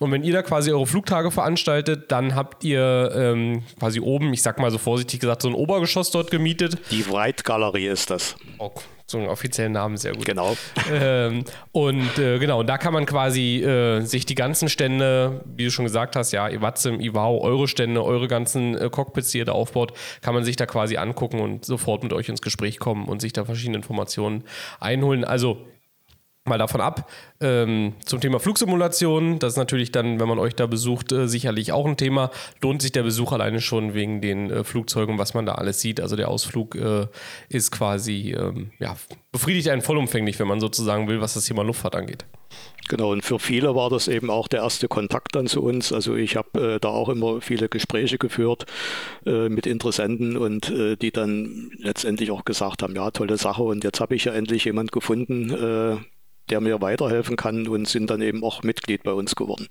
Und wenn ihr da quasi eure Flugtage veranstaltet, dann habt ihr ähm, quasi oben, ich sag mal so vorsichtig gesagt, so ein Obergeschoss dort gemietet. Die Wright Galerie ist das. Oh, so einen offiziellen Namen, sehr gut. Genau. Ähm, und äh, genau, und da kann man quasi äh, sich die ganzen Stände, wie du schon gesagt hast, ja, Iwatzim, Iwao, eure Stände, eure ganzen äh, Cockpits, die ihr da aufbaut, kann man sich da quasi angucken und sofort mit euch ins Gespräch kommen und sich da verschiedene Informationen einholen. Also mal davon ab. Ähm, zum Thema Flugsimulation, das ist natürlich dann, wenn man euch da besucht, äh, sicherlich auch ein Thema. Lohnt sich der Besuch alleine schon wegen den äh, Flugzeugen, was man da alles sieht. Also der Ausflug äh, ist quasi, ähm, ja, befriedigt einen vollumfänglich, wenn man sozusagen will, was das Thema Luftfahrt angeht. Genau, und für viele war das eben auch der erste Kontakt dann zu uns. Also ich habe äh, da auch immer viele Gespräche geführt äh, mit Interessenten und äh, die dann letztendlich auch gesagt haben, ja, tolle Sache und jetzt habe ich ja endlich jemand gefunden, äh, der mir weiterhelfen kann und sind dann eben auch Mitglied bei uns geworden.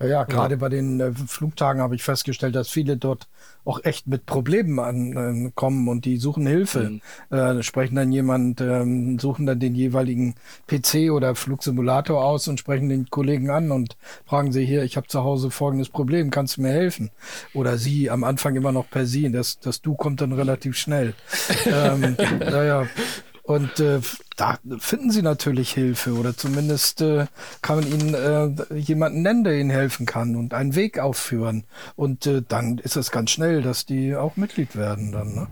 Ja, ja gerade ja. bei den äh, Flugtagen habe ich festgestellt, dass viele dort auch echt mit Problemen ankommen äh, und die suchen Hilfe. Mhm. Äh, sprechen dann jemand, ähm, suchen dann den jeweiligen PC oder Flugsimulator aus und sprechen den Kollegen an und fragen sie hier, ich habe zu Hause folgendes Problem, kannst du mir helfen? Oder sie am Anfang immer noch per sie, das, das Du kommt dann relativ schnell. ähm, naja, und äh, da finden sie natürlich Hilfe oder zumindest äh, kann man ihnen äh, jemanden nennen, der ihnen helfen kann und einen Weg aufführen. Und äh, dann ist es ganz schnell, dass die auch Mitglied werden dann. Ne?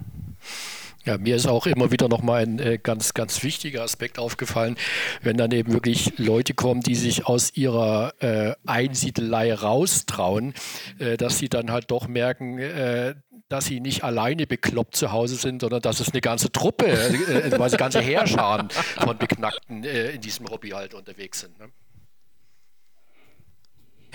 Ja, mir ist auch immer wieder nochmal ein äh, ganz, ganz wichtiger Aspekt aufgefallen, wenn dann eben wirklich Leute kommen, die sich aus ihrer äh, Einsiedelei raustrauen, äh, dass sie dann halt doch merken, äh, dass sie nicht alleine bekloppt zu Hause sind, sondern dass es eine ganze Truppe, äh, quasi ganze Heerscharen von Beknackten äh, in diesem Hobby halt unterwegs sind. Ne?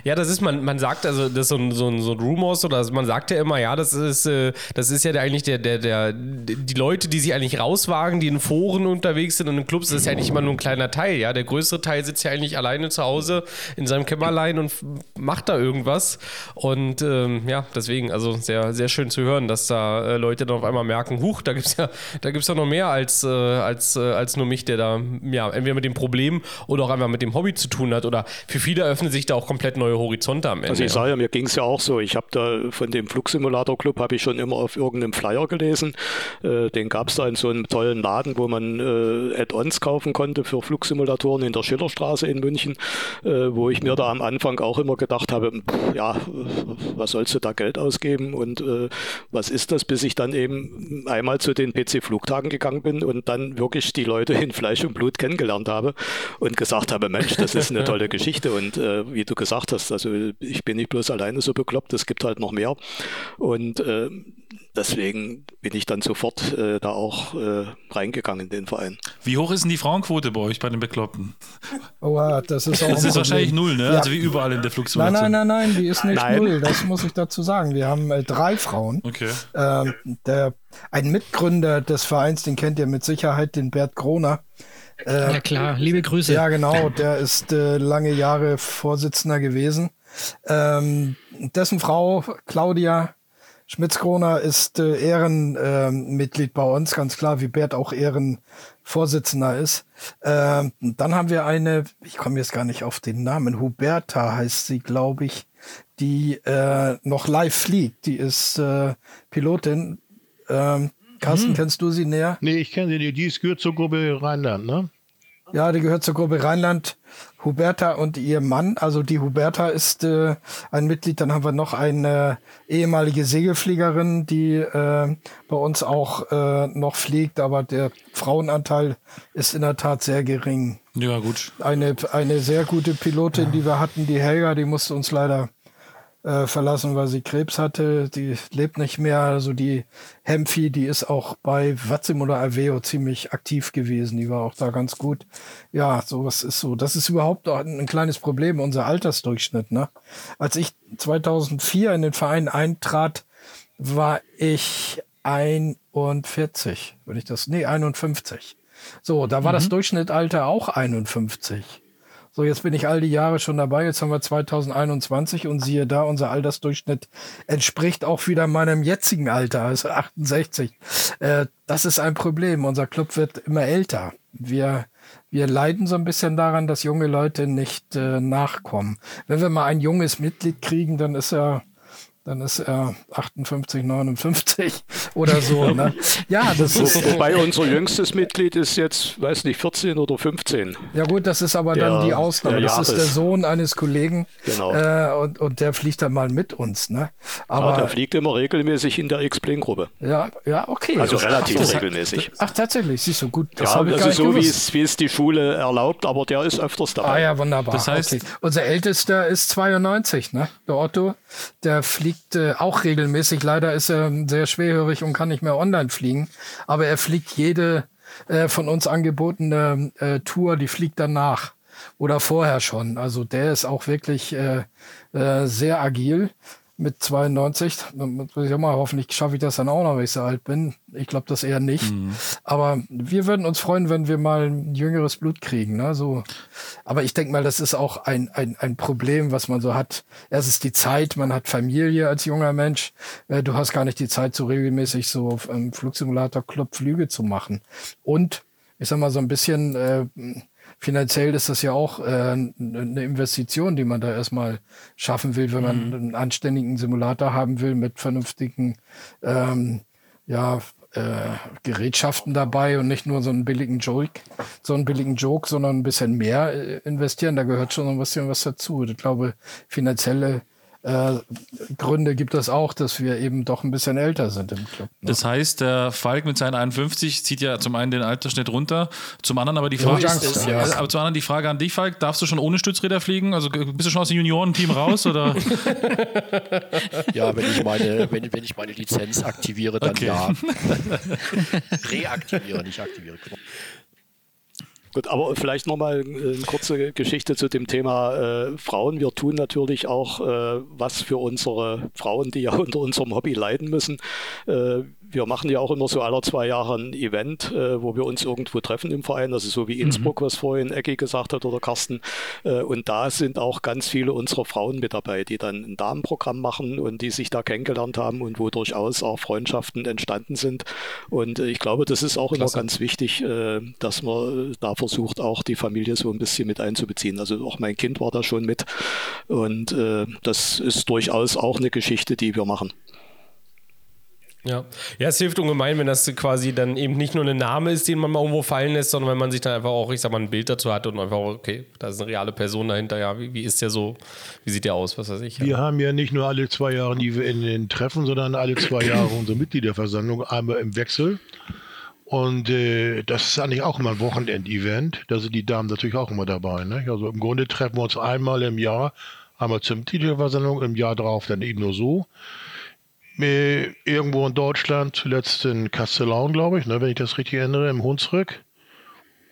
Ja, das ist, man, man sagt, also das ist so ein, so ein, so ein Rumors oder man sagt ja immer, ja, das ist, äh, das ist ja der, eigentlich der, der, der, die Leute, die sich eigentlich rauswagen, die in Foren unterwegs sind und in Clubs, das ist ja eigentlich immer nur ein kleiner Teil, ja. Der größere Teil sitzt ja eigentlich alleine zu Hause in seinem Kämmerlein und macht da irgendwas. Und ähm, ja, deswegen, also sehr, sehr schön zu hören, dass da äh, Leute dann auf einmal merken, huch, da gibt's ja, da gibt's ja noch mehr als, äh, als, äh, als nur mich, der da, ja, entweder mit dem Problem oder auch einfach mit dem Hobby zu tun hat. Oder für viele öffnen sich da auch komplett neue neue Horizonte am Ende. Also ich sage ja, mir ging es ja auch so. Ich habe da von dem Flugsimulator Club habe ich schon immer auf irgendeinem Flyer gelesen. Äh, den gab es da in so einem tollen Laden, wo man äh, Add-ons kaufen konnte für Flugsimulatoren in der Schillerstraße in München, äh, wo ich mir da am Anfang auch immer gedacht habe, pff, ja, was sollst du da Geld ausgeben und äh, was ist das, bis ich dann eben einmal zu den PC-Flugtagen gegangen bin und dann wirklich die Leute in Fleisch und Blut kennengelernt habe und gesagt habe, Mensch, das ist eine tolle Geschichte und äh, wie du gesagt hast, hast. Also ich bin nicht bloß alleine so bekloppt, es gibt halt noch mehr. Und äh, deswegen bin ich dann sofort äh, da auch äh, reingegangen in den Verein. Wie hoch ist denn die Frauenquote bei euch bei den Bekloppten? Oh, das ist auch Das ist wahrscheinlich null, ne? Ja. Also wie überall in der Flugsimulation. Nein, nein, nein, nein, die ist nicht nein. null. Das muss ich dazu sagen. Wir haben äh, drei Frauen. Okay. Ähm, der, ein Mitgründer des Vereins, den kennt ihr mit Sicherheit, den Bert Kroner. Äh, ja klar, liebe Grüße. Ja, genau, der ist äh, lange Jahre Vorsitzender gewesen. Ähm, dessen Frau Claudia Schmitz-Kroner ist äh, Ehrenmitglied bei uns, ganz klar, wie Bert auch Ehrenvorsitzender ist. Ähm, dann haben wir eine, ich komme jetzt gar nicht auf den Namen, Huberta heißt sie, glaube ich, die äh, noch live fliegt. Die ist äh, Pilotin. Ähm, Carsten, hm. kennst du sie näher? Nee, ich kenne sie nicht. Die gehört zur Gruppe Rheinland, ne? Ja, die gehört zur Gruppe Rheinland. Huberta und ihr Mann. Also die Huberta ist äh, ein Mitglied. Dann haben wir noch eine ehemalige Segelfliegerin, die äh, bei uns auch äh, noch fliegt. Aber der Frauenanteil ist in der Tat sehr gering. Ja, gut. Eine, eine sehr gute Pilotin, die wir hatten, die Helga, die musste uns leider äh, verlassen, weil sie Krebs hatte. Die lebt nicht mehr. Also die Hemphi, die ist auch bei Watzim oder Aveo ziemlich aktiv gewesen. Die war auch da ganz gut. Ja, sowas ist so. Das ist überhaupt ein, ein kleines Problem, unser Altersdurchschnitt. Ne? Als ich 2004 in den Verein eintrat, war ich 41, wenn ich das, nee, 51. So, da war mhm. das Durchschnittalter auch 51. So, jetzt bin ich all die Jahre schon dabei. Jetzt haben wir 2021 und siehe da, unser Altersdurchschnitt entspricht auch wieder meinem jetzigen Alter, also 68. Äh, das ist ein Problem. Unser Club wird immer älter. Wir, wir leiden so ein bisschen daran, dass junge Leute nicht äh, nachkommen. Wenn wir mal ein junges Mitglied kriegen, dann ist er dann ist er 58, 59 oder so. Ne? Ja, das ist. Wobei unser jüngstes Mitglied ist jetzt, weiß nicht, 14 oder 15. Ja, gut, das ist aber der, dann die Ausnahme. Das ist der Sohn eines Kollegen. Genau. Äh, und, und der fliegt dann mal mit uns. Ne? Aber ja, der fliegt immer regelmäßig in der X-Plane-Gruppe. Ja, ja, okay. Also das relativ ach, regelmäßig. Ach, tatsächlich, siehst du, gut. Das ja, also so, wie es, wie es die Schule erlaubt, aber der ist öfters dabei. Ah ja, wunderbar. Das heißt, okay. Unser Ältester ist 92, ne? Der Otto, der fliegt äh, auch regelmäßig. Leider ist er sehr schwerhörig und kann nicht mehr online fliegen. Aber er fliegt jede äh, von uns angebotene äh, Tour, die fliegt danach oder vorher schon. Also der ist auch wirklich äh, äh, sehr agil mit 92. Ich mal, hoffentlich schaffe ich das dann auch noch, wenn ich so alt bin. Ich glaube das eher nicht. Mhm. Aber wir würden uns freuen, wenn wir mal ein jüngeres Blut kriegen. Ne? So. Aber ich denke mal, das ist auch ein, ein, ein Problem, was man so hat. Erst ist die Zeit, man hat Familie als junger Mensch. Äh, du hast gar nicht die Zeit, so regelmäßig so im Flugsimulator-Club Flüge zu machen. Und ich sag mal so ein bisschen äh, finanziell ist das ja auch äh, eine Investition, die man da erstmal schaffen will, wenn man mhm. einen anständigen Simulator haben will mit vernünftigen ähm, ja, äh, Gerätschaften dabei und nicht nur so einen billigen Joke, so einen billigen Joke, sondern ein bisschen mehr äh, investieren. Da gehört schon ein bisschen was dazu. Ich glaube, finanzielle äh, Gründe gibt es auch, dass wir eben doch ein bisschen älter sind im Club. Ne? Das heißt, der Falk mit seinen 51 zieht ja zum einen den Altersschnitt runter, zum anderen aber die Frage, ja, ist, ja. aber zum anderen die Frage an dich, Falk, darfst du schon ohne Stützräder fliegen? Also bist du schon aus dem Juniorenteam raus oder? ja, wenn ich meine, wenn, wenn ich meine Lizenz aktiviere, dann okay. ja. Reaktiviere, nicht aktiviere. Gut, aber vielleicht nochmal äh, eine kurze Geschichte zu dem Thema äh, Frauen. Wir tun natürlich auch äh, was für unsere Frauen, die ja unter unserem Hobby leiden müssen. Äh, wir machen ja auch immer so alle zwei Jahre ein Event, äh, wo wir uns irgendwo treffen im Verein, also so wie mhm. Innsbruck, mhm. was vorhin Ecki gesagt hat oder Carsten. Äh, und da sind auch ganz viele unserer Frauen mit dabei, die dann ein Damenprogramm machen und die sich da kennengelernt haben und wo durchaus auch Freundschaften entstanden sind. Und äh, ich glaube, das ist auch Klasse. immer ganz wichtig, äh, dass man da versucht, auch die Familie so ein bisschen mit einzubeziehen. Also auch mein Kind war da schon mit. Und äh, das ist durchaus auch eine Geschichte, die wir machen. Ja. ja, es hilft ungemein, wenn das quasi dann eben nicht nur ein Name ist, den man mal irgendwo fallen lässt, sondern wenn man sich dann einfach auch, ich sag mal, ein Bild dazu hat und einfach, okay, da ist eine reale Person dahinter, ja, wie, wie ist der so, wie sieht der aus, was weiß ich. Ja. Wir haben ja nicht nur alle zwei Jahre die in den Treffen, sondern alle zwei Jahre unsere Mitgliederversammlung, einmal im Wechsel. Und äh, das ist eigentlich auch immer ein Wochenendevent. Da sind die Damen natürlich auch immer dabei. Ne? Also im Grunde treffen wir uns einmal im Jahr, einmal zur Mitgliederversammlung, im Jahr darauf dann eben nur so irgendwo in Deutschland, zuletzt in Castellan, glaube ich, ne, wenn ich das richtig erinnere, im Hunsrück.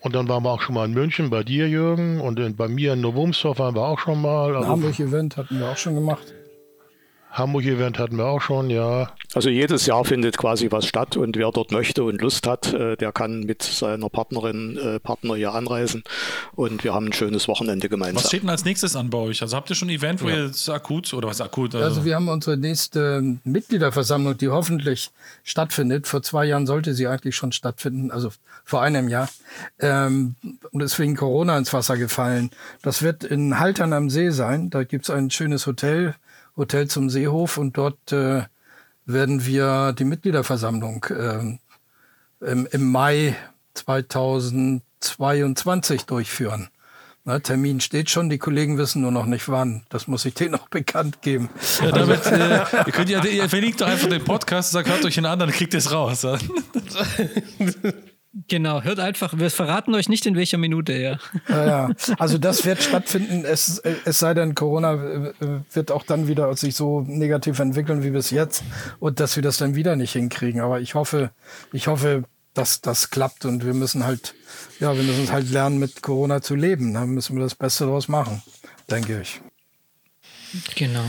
Und dann waren wir auch schon mal in München bei dir, Jürgen. Und in, bei mir in Novumsdorf waren wir auch schon mal. Also Hamburg-Event hatten wir auch schon gemacht. Hamburg-Event hatten wir auch schon, ja. Also jedes Jahr findet quasi was statt und wer dort möchte und Lust hat, äh, der kann mit seiner Partnerin, äh, Partner hier anreisen und wir haben ein schönes Wochenende gemeinsam. Was steht denn als nächstes an bei euch? Also habt ihr schon ein Event, wo ja. ihr akut oder was akut? Also, also wir haben unsere nächste Mitgliederversammlung, die hoffentlich stattfindet. Vor zwei Jahren sollte sie eigentlich schon stattfinden, also vor einem Jahr. Ähm, und ist wegen Corona ins Wasser gefallen. Das wird in Haltern am See sein. Da gibt es ein schönes Hotel Hotel zum Seehof und dort äh, werden wir die Mitgliederversammlung äh, im, im, Mai 2000 22 durchführen. Ne, Termin steht schon, die Kollegen wissen nur noch nicht wann. Das muss ich denen noch bekannt geben. Ja, damit, äh, ihr, könnt, ihr, ihr verlinkt doch einfach den Podcast, sagt, hört euch einen an, dann kriegt ihr es raus. Genau, hört einfach, wir verraten euch nicht in welcher Minute, ja. Ja, ja. Also das wird stattfinden, es, es sei denn, Corona äh, wird auch dann wieder sich so negativ entwickeln wie bis jetzt und dass wir das dann wieder nicht hinkriegen. Aber ich hoffe, ich hoffe, dass das klappt und wir müssen halt, ja, wir müssen halt lernen, mit Corona zu leben. Da müssen wir das Beste daraus machen, denke ich. Genau.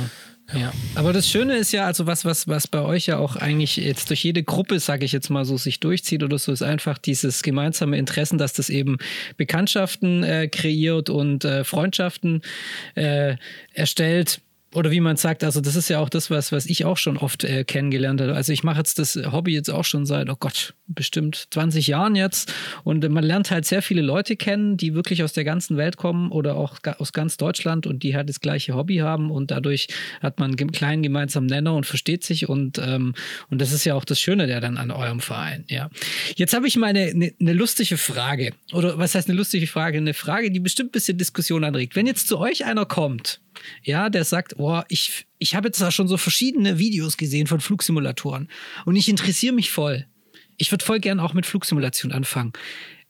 Ja, aber das Schöne ist ja, also was, was, was bei euch ja auch eigentlich jetzt durch jede Gruppe, sage ich jetzt mal so, sich durchzieht oder so, ist einfach dieses gemeinsame Interessen, dass das eben Bekanntschaften äh, kreiert und äh, Freundschaften äh, erstellt oder wie man sagt, also das ist ja auch das, was, was ich auch schon oft äh, kennengelernt habe. Also ich mache jetzt das Hobby jetzt auch schon seit, oh Gott, bestimmt 20 Jahren jetzt. Und man lernt halt sehr viele Leute kennen, die wirklich aus der ganzen Welt kommen oder auch aus ganz Deutschland und die halt das gleiche Hobby haben. Und dadurch hat man einen kleinen gemeinsamen Nenner und versteht sich. Und, ähm, und das ist ja auch das Schöne der dann an eurem Verein. Ja. Jetzt habe ich mal eine, eine, eine lustige Frage. Oder was heißt eine lustige Frage? Eine Frage, die bestimmt ein bisschen Diskussion anregt. Wenn jetzt zu euch einer kommt, ja, der sagt, oh, ich, ich habe jetzt da schon so verschiedene Videos gesehen von Flugsimulatoren und ich interessiere mich voll. Ich würde voll gern auch mit Flugsimulation anfangen.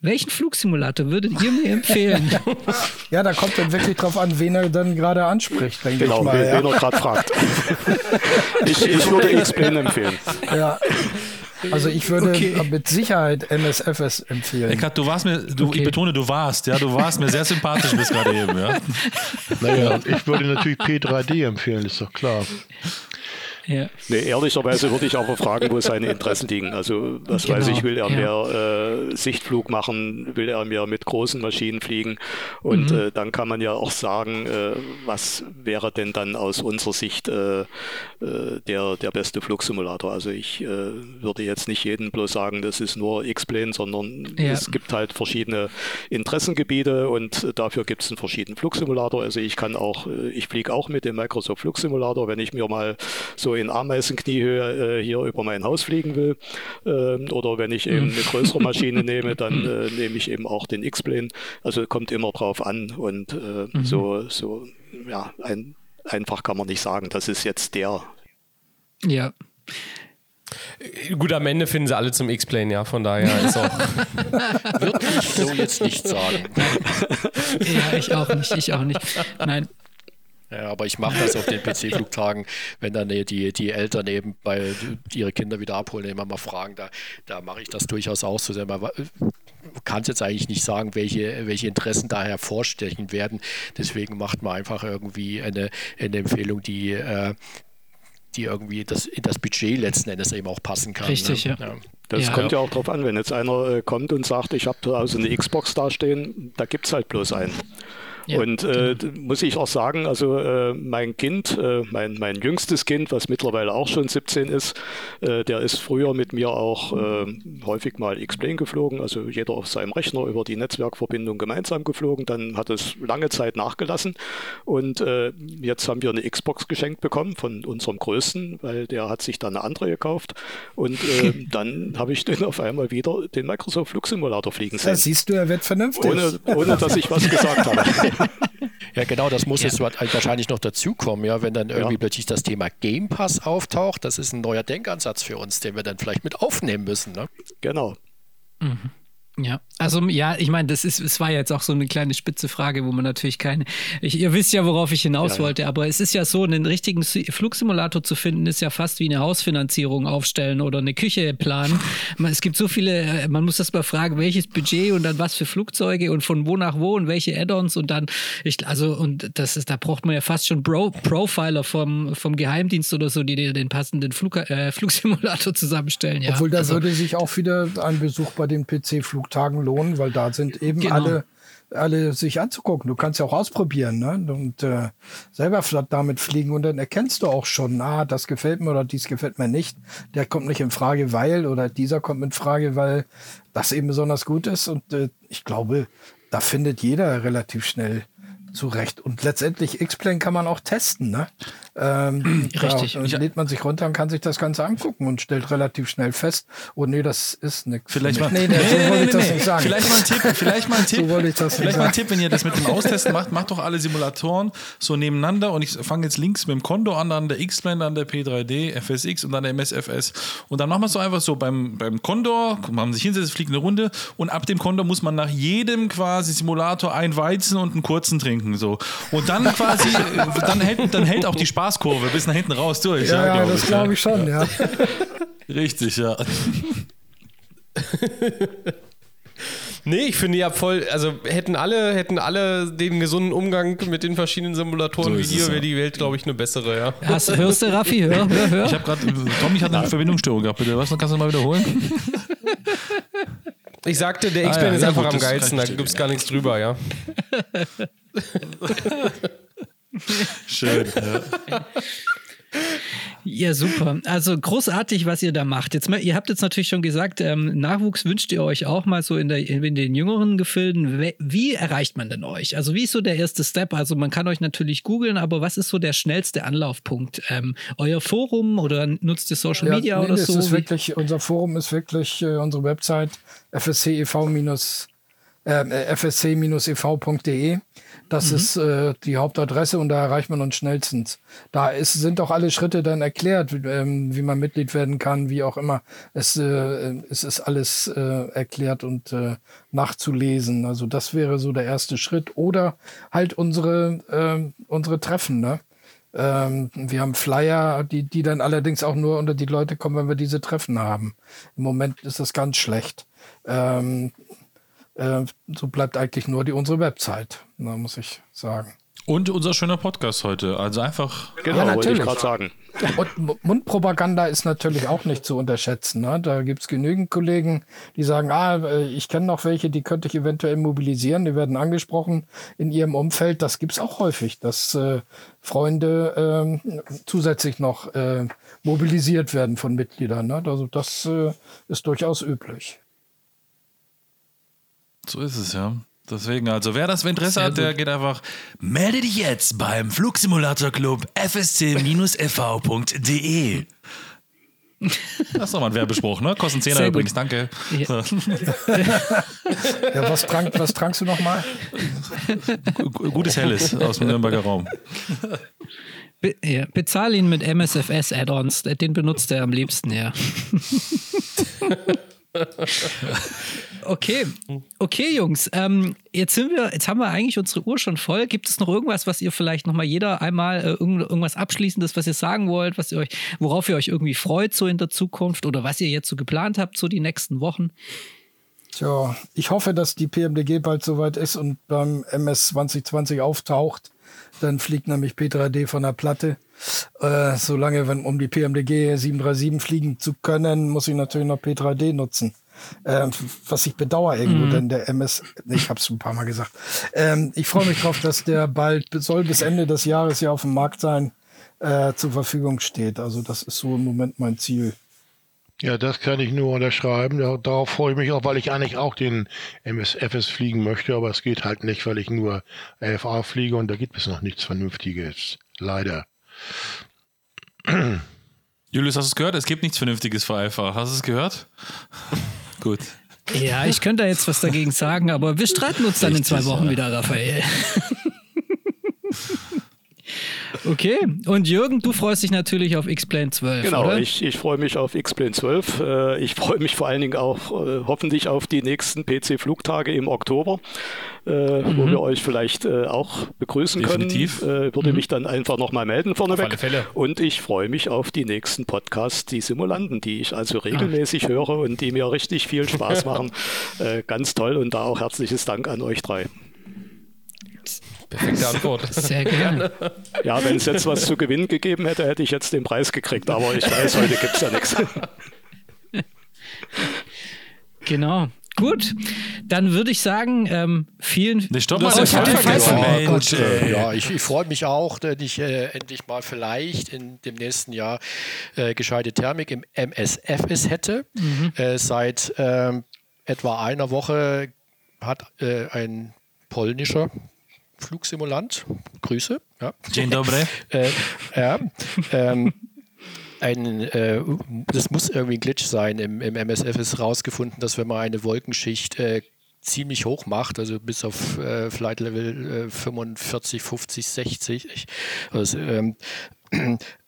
Welchen Flugsimulator würdet ihr mir empfehlen? Ja, da kommt dann wirklich drauf an, wen er dann gerade anspricht, denke genau, ich mal. Wen, ja. wen er gerade fragt. ich, ich würde X-Plane empfehlen. Ja. Also ich würde okay. mit Sicherheit MSFS empfehlen. Eckart, du warst mir, du, okay. ich betone, du warst, ja, du warst mir sehr sympathisch bis gerade eben, ja. Naja, ich würde natürlich P3D empfehlen, ist doch klar. Ja. Nee, ehrlicherweise würde ich aber fragen, wo seine Interessen liegen. Also, was genau. weiß ich, will er ja. mehr äh, Sichtflug machen, will er mehr mit großen Maschinen fliegen? Und mhm. äh, dann kann man ja auch sagen, äh, was wäre denn dann aus unserer Sicht äh, äh, der, der beste Flugsimulator? Also, ich äh, würde jetzt nicht jedem bloß sagen, das ist nur X-Plane, sondern ja. es gibt halt verschiedene Interessengebiete und dafür gibt es einen verschiedenen Flugsimulator. Also, ich kann auch, ich fliege auch mit dem Microsoft Flugsimulator, wenn ich mir mal so in Ameisenkniehöhe äh, hier über mein Haus fliegen will. Ähm, oder wenn ich eben eine größere Maschine nehme, dann äh, nehme ich eben auch den X-Plane. Also kommt immer drauf an und äh, mhm. so, so, ja, ein, einfach kann man nicht sagen, das ist jetzt der. Ja. Gut, am Ende finden sie alle zum X-Plane, ja, von daher ist auch. Würde ich so jetzt nicht sagen. ja, ich auch nicht, ich auch nicht. Nein, ja, aber ich mache das auf den PC-Flugtagen, wenn dann die, die Eltern eben bei ihre Kinder wieder abholen, immer mal fragen, da, da mache ich das durchaus auch so. Man kann jetzt eigentlich nicht sagen, welche, welche Interessen da hervorstechen werden. Deswegen macht man einfach irgendwie eine, eine Empfehlung, die, äh, die irgendwie das, in das Budget letzten Endes eben auch passen kann. Richtig, ne? ja. ja. Das ja. kommt ja auch darauf an, wenn jetzt einer äh, kommt und sagt, ich habe da also eine Xbox dastehen, da gibt es halt bloß einen. Ja, und äh, genau. muss ich auch sagen, also äh, mein Kind, äh, mein, mein jüngstes Kind, was mittlerweile auch schon 17 ist, äh, der ist früher mit mir auch äh, häufig mal X-Plane geflogen, also jeder auf seinem Rechner über die Netzwerkverbindung gemeinsam geflogen. Dann hat es lange Zeit nachgelassen und äh, jetzt haben wir eine Xbox geschenkt bekommen von unserem Größten, weil der hat sich dann eine andere gekauft und dann habe ich den auf einmal wieder den Microsoft Flugsimulator fliegen sehen. Da siehst du, er wird vernünftig. Ohne, ohne dass ich was gesagt habe. Ja, genau, das muss ja. jetzt wahrscheinlich noch dazukommen, ja, wenn dann irgendwie ja. plötzlich das Thema Game Pass auftaucht. Das ist ein neuer Denkansatz für uns, den wir dann vielleicht mit aufnehmen müssen. Ne? Genau. Mhm. Ja, also ja, ich meine, das ist, es war jetzt auch so eine kleine spitze Frage, wo man natürlich keine, ich, ihr wisst ja, worauf ich hinaus ja, wollte, aber es ist ja so, einen richtigen Flugsimulator zu finden, ist ja fast wie eine Hausfinanzierung aufstellen oder eine Küche planen. Es gibt so viele, äh, man muss das mal fragen, welches Budget und dann was für Flugzeuge und von wo nach wo und welche Add-ons und dann, ich, also, und das ist, da braucht man ja fast schon Bro Profiler vom, vom Geheimdienst oder so, die dir den passenden Flug, äh, Flugsimulator zusammenstellen. Ja. Obwohl da also, würde sich auch wieder ein Besuch bei den PC-Flug Tagen lohnen, weil da sind eben genau. alle alle sich anzugucken. Du kannst ja auch ausprobieren ne? und äh, selber damit fliegen und dann erkennst du auch schon, ah, das gefällt mir oder dies gefällt mir nicht. Der kommt nicht in Frage, weil oder dieser kommt in Frage, weil das eben besonders gut ist. Und äh, ich glaube, da findet jeder relativ schnell zurecht. Und letztendlich X-Plane kann man auch testen. Ne? Ähm, Richtig. Da lädt man sich runter und kann sich das Ganze angucken und stellt relativ schnell fest, oh nee, das ist nichts. Vielleicht mal, nee, nee, so wollte ich das nicht sagen. Vielleicht mal ein Tipp, vielleicht mal ein Tipp. So wollte ich das vielleicht mal ein. Tipp, wenn ihr das mit dem Austesten macht, macht doch alle Simulatoren so nebeneinander und ich fange jetzt links mit dem Kondo an, dann der X-Plane, dann der P3D, FSX und dann der MSFS und dann machen wir es so einfach so beim, beim Condor, man sich hinsetzt, fliegt eine Runde und ab dem Condor muss man nach jedem quasi Simulator ein Weizen und einen kurzen trinken so und dann quasi, dann hält, dann hält auch die Spaßkurve bis nach hinten raus durch. Ja, ja, glaub das glaube ich schon, ja. Richtig, ja. Nee, ich finde ja voll, also hätten alle, hätten alle den gesunden Umgang mit den verschiedenen Simulatoren So wie dir, ja. wäre die Welt, glaube ich, eine bessere, ja. Hast, hörst du, Raffi? Hör, hör, hör. Ich habe gerade, Tommy hat eine Verbindungsstörung gehabt, bitte. Was, kannst du mal wiederholen? Ich sagte, der Ah, X-Plane ja, ist ja, einfach gut, am ich geilsten, da gibt es gar nichts drüber, ja. Schön. Ja. Ja, super. Also großartig, was ihr da macht. Jetzt, mal- ihr habt jetzt natürlich schon gesagt, ähm, Nachwuchs wünscht ihr euch auch mal so in, der, in den jüngeren Gefilden. Wie erreicht man denn euch? Also wie ist so der erste Step? Also man kann euch natürlich googeln, aber was ist so der schnellste Anlaufpunkt? Ähm, euer Forum oder nutzt ihr Social Media nee, oder es so? Ist wirklich, unser Forum ist wirklich äh, unsere Website fscev- äh, fsc-ev.de. Das Mhm. ist äh, die Hauptadresse und da erreicht man uns schnellstens. Da ist, sind auch alle Schritte dann erklärt, wie, ähm, wie man Mitglied werden kann, wie auch immer. Es, äh, es ist alles äh, erklärt und äh, nachzulesen. Also das wäre so der erste Schritt. Oder halt unsere, äh, unsere Treffen, ne? Ähm, wir haben Flyer, die, die dann allerdings auch nur unter die Leute kommen, wenn wir diese Treffen haben. Im Moment ist das ganz schlecht. Ähm, äh, so bleibt eigentlich nur die unsere Website, da muss ich sagen. Und unser schöner Podcast heute. Also einfach. Genau, Ja, wollte ich natürlich. gerade sagen. Und Mundpropaganda ist natürlich auch nicht zu unterschätzen. Ne? Da gibt's genügend Kollegen, die sagen, ah, äh, ich kenne noch welche, die könnte ich eventuell mobilisieren, die werden angesprochen in ihrem Umfeld. Das gibt's auch häufig, dass äh, Freunde ähm, zusätzlich noch äh, mobilisiert werden von Mitgliedern. Ne? Also das äh, ist durchaus üblich. So ist es, ja. Deswegen, also wer das Interesse hat, der geht einfach, melde dich jetzt beim Flugsimulator Club fsc-ev.de. Das ist doch mal ein Werbespruch, ne? Kosten 10 Sehr übrigens, gut. danke. Ja. So. Ja, was, trank, was trankst du noch mal? Gutes Helles aus dem Nürnberger Raum. Be ja, bezahl ihn mit MSFS-Add-ons, den benutzt er am liebsten, ja. Okay, okay, Jungs. Ähm, jetzt sind wir, jetzt haben wir eigentlich unsere Uhr schon voll. Gibt es noch irgendwas, was ihr vielleicht noch mal jeder einmal äh, irgend, irgendwas abschließendes, was ihr sagen wollt, was ihr euch, worauf ihr euch irgendwie freut so in der Zukunft oder was ihr jetzt so geplant habt so die nächsten Wochen? Tja, ich hoffe, dass die PMDG bald soweit ist und beim MS 2020 auftaucht. Dann fliegt nämlich P3D von der Platte. Äh, solange, wenn, um die PMDG 737 fliegen zu können, muss ich natürlich noch P3D nutzen. Ähm, was ich bedauere irgendwo, denn der MS, ich habe es ein paar Mal gesagt. Ähm, ich freue mich drauf, dass der bald, soll bis Ende des Jahres ja auf dem Markt sein, äh, zur Verfügung steht. Also das ist so im Moment mein Ziel. Ja, das kann ich nur unterschreiben. Da- Darauf freue ich mich auch, weil ich eigentlich auch den MSFS fliegen möchte, aber es geht halt nicht, weil ich nur LFA fliege und da gibt es noch nichts Vernünftiges. Leider. Julius, hast du es gehört? Es gibt nichts Vernünftiges für Alpha. Hast du es gehört? Gut. Ja, ich könnte da jetzt was dagegen sagen, aber wir streiten uns dann in zwei Wochen wieder, Raphael. Okay, und Jürgen, du freust dich natürlich auf X-Plane 12, Genau, oder? ich, ich freue mich auf X-Plane 12. Äh, Ich freue mich vor allen Dingen auch äh, hoffentlich auf die nächsten PC-Flugtage im Oktober, äh, wo wir euch vielleicht auch begrüßen Definitiv. können. Äh, Würde mich dann einfach nochmal melden vorneweg. alle Fälle. Und ich freue mich auf die nächsten Podcasts, die Simulanten, die ich also regelmäßig höre und die mir richtig viel Spaß machen. Ganz toll und da auch herzliches Dank an euch drei. Perfekte Antwort. Sehr gerne. Ja, wenn es jetzt was zu gewinnen gegeben hätte, hätte ich jetzt den Preis gekriegt, aber ich weiß, heute gibt es ja nichts. Genau. Gut, dann würde ich sagen, ähm, vielen Nee, stopp das vergessen. Ja, gut, äh, ja, ich, ich freue mich auch, dass ich äh, endlich mal vielleicht in dem nächsten Jahr äh, gescheite Thermik im MSFS hätte. Äh, seit ähm, etwa einer Woche hat äh, ein polnischer Flugsimulant. Grüße. Ja. Dzień dobry. äh, ja, ähm, ein, äh, das muss irgendwie ein Glitch sein. Im, Im, MSF ist herausgefunden, dass wenn man eine Wolkenschicht äh, ziemlich hoch macht, also bis auf äh, Flight Level 45, 50, 60, also, ähm,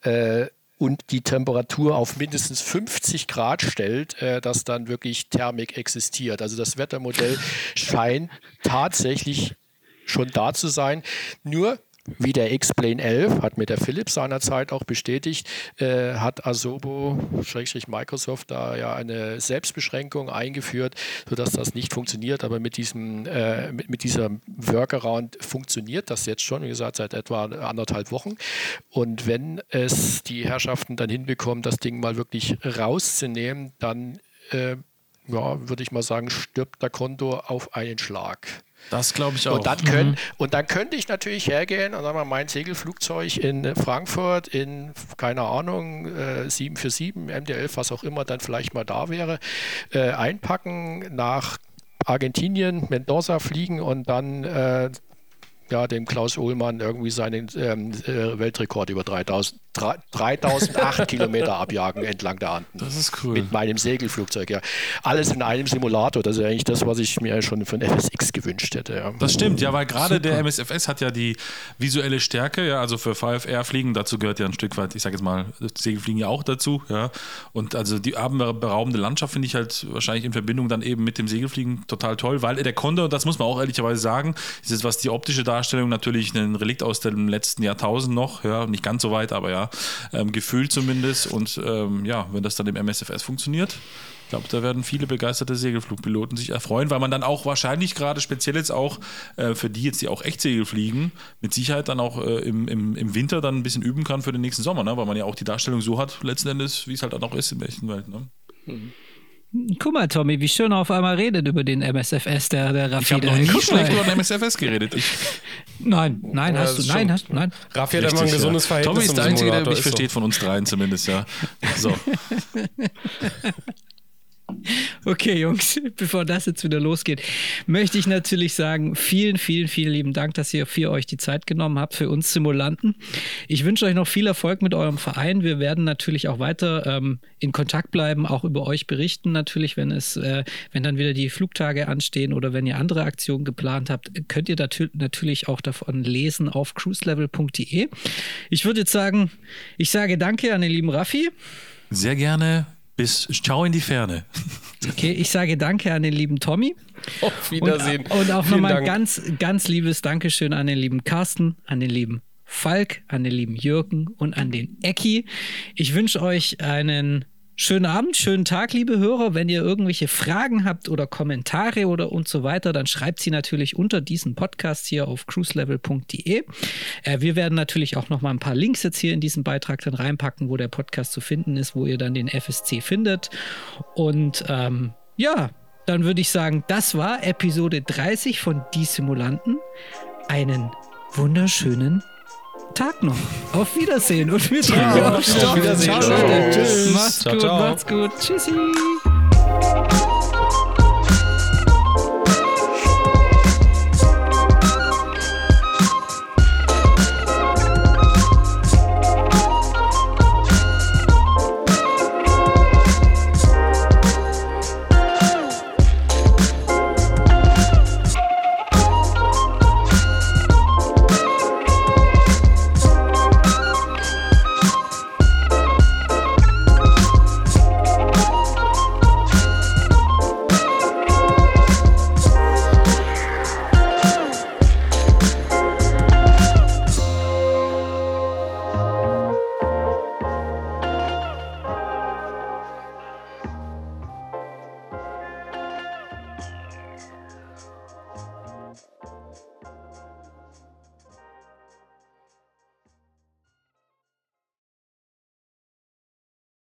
äh, und die Temperatur auf mindestens 50 Grad stellt, äh, dass dann wirklich Thermik existiert. Also das Wettermodell scheint tatsächlich schon da zu sein. Nur wie der X-Plane 11, hat mir der Philipp seinerzeit auch bestätigt, äh, hat Asobo, Microsoft, da ja eine Selbstbeschränkung eingeführt, sodass das nicht funktioniert. Aber mit, diesem, äh, mit, mit dieser Workaround funktioniert das jetzt schon, wie gesagt, seit etwa anderthalb Wochen. Und wenn es die Herrschaften dann hinbekommen, das Ding mal wirklich rauszunehmen, dann äh, ja, würde ich mal sagen, stirbt der Konto auf einen Schlag. Das glaube ich auch. Und dann, können, mhm. und dann könnte ich natürlich hergehen und sagen wir, mein Segelflugzeug in Frankfurt in, keine Ahnung, äh, 747, MD-11, was auch immer dann vielleicht mal da wäre, äh, einpacken, nach Argentinien, Mendoza fliegen und dann äh, ja, dem Klaus Uhlmann irgendwie seinen ähm, äh, Weltrekord über 3000, 3008 Kilometer abjagen entlang der Anden. Das ist cool. Mit meinem Segelflugzeug, ja. Alles in einem Simulator. Das ist eigentlich das, was ich mir schon von FSX gewünscht hätte. Ja. Das stimmt, ja, weil gerade der MSFS hat ja die visuelle Stärke, ja, also für VFR-Fliegen, dazu gehört ja ein Stück weit, ich sage jetzt mal, Segelfliegen ja auch dazu, ja. Und also die abendberaubende Landschaft finde ich halt wahrscheinlich in Verbindung dann eben mit dem Segelfliegen total toll, weil der Condor, das muss man auch ehrlicherweise sagen, ist es, was die optische Darstellung natürlich ein Relikt aus dem letzten Jahrtausend noch, ja, nicht ganz so weit, aber ja, ähm, gefühlt zumindest. Und ähm, ja, wenn das dann im MSFS funktioniert, ich glaube, da werden viele begeisterte Segelflugpiloten sich erfreuen, weil man dann auch wahrscheinlich gerade speziell jetzt auch äh, für die jetzt, die auch echt Segel fliegen, mit Sicherheit dann auch äh, im, im, im Winter dann ein bisschen üben kann für den nächsten Sommer, ne? weil man ja auch die Darstellung so hat, letzten Endes, wie es halt auch noch ist in der echten Welt. Ne? Mhm. Guck mal, Tommy, wie schön er auf einmal redet über den MSFS, der, der Raffi. Ich habe noch nie schlecht über den MSFS geredet. Ich nein, nein, ja, hast du, nein, hast, nein. Raffi hat immer ein gesundes ja. Verhältnis Tommy ist der Einzige, der mich versteht von uns dreien zumindest, ja. So. Okay, Jungs, bevor das jetzt wieder losgeht, möchte ich natürlich sagen, vielen, vielen, vielen lieben Dank, dass ihr für euch die Zeit genommen habt, für uns Simulanten. Ich wünsche euch noch viel Erfolg mit eurem Verein. Wir werden natürlich auch weiter ähm, in Kontakt bleiben, auch über euch berichten, natürlich, wenn es, äh, wenn dann wieder die Flugtage anstehen oder wenn ihr andere Aktionen geplant habt, könnt ihr natürlich auch davon lesen auf cruiselevel.de. Ich würde jetzt sagen, ich sage Danke an den lieben Raffi. Sehr gerne. Bis ciao in die Ferne. Okay, ich sage Danke an den lieben Tommy. Auf Wiedersehen. Und, und auch nochmal ganz, ganz liebes Dankeschön an den lieben Carsten, an den lieben Falk, an den lieben Jürgen und an den Ecki. Ich wünsche euch einen Schönen Abend, schönen Tag, liebe Hörer. Wenn ihr irgendwelche Fragen habt oder Kommentare oder und so weiter, dann schreibt sie natürlich unter diesem Podcast hier auf cruiselevel.de. Äh, wir werden natürlich auch noch mal ein paar Links jetzt hier in diesen Beitrag dann reinpacken, wo der Podcast zu finden ist, wo ihr dann den FSC findet. Und ähm, ja, dann würde ich sagen, das war Episode 30 von Die Simulanten. Einen wunderschönen Tag noch. Auf Wiedersehen und wir ciao. Auf Wiedersehen. Ciao, Leute. Tschüss. Macht's ciao, gut, ciao. macht's gut. Tschüssi.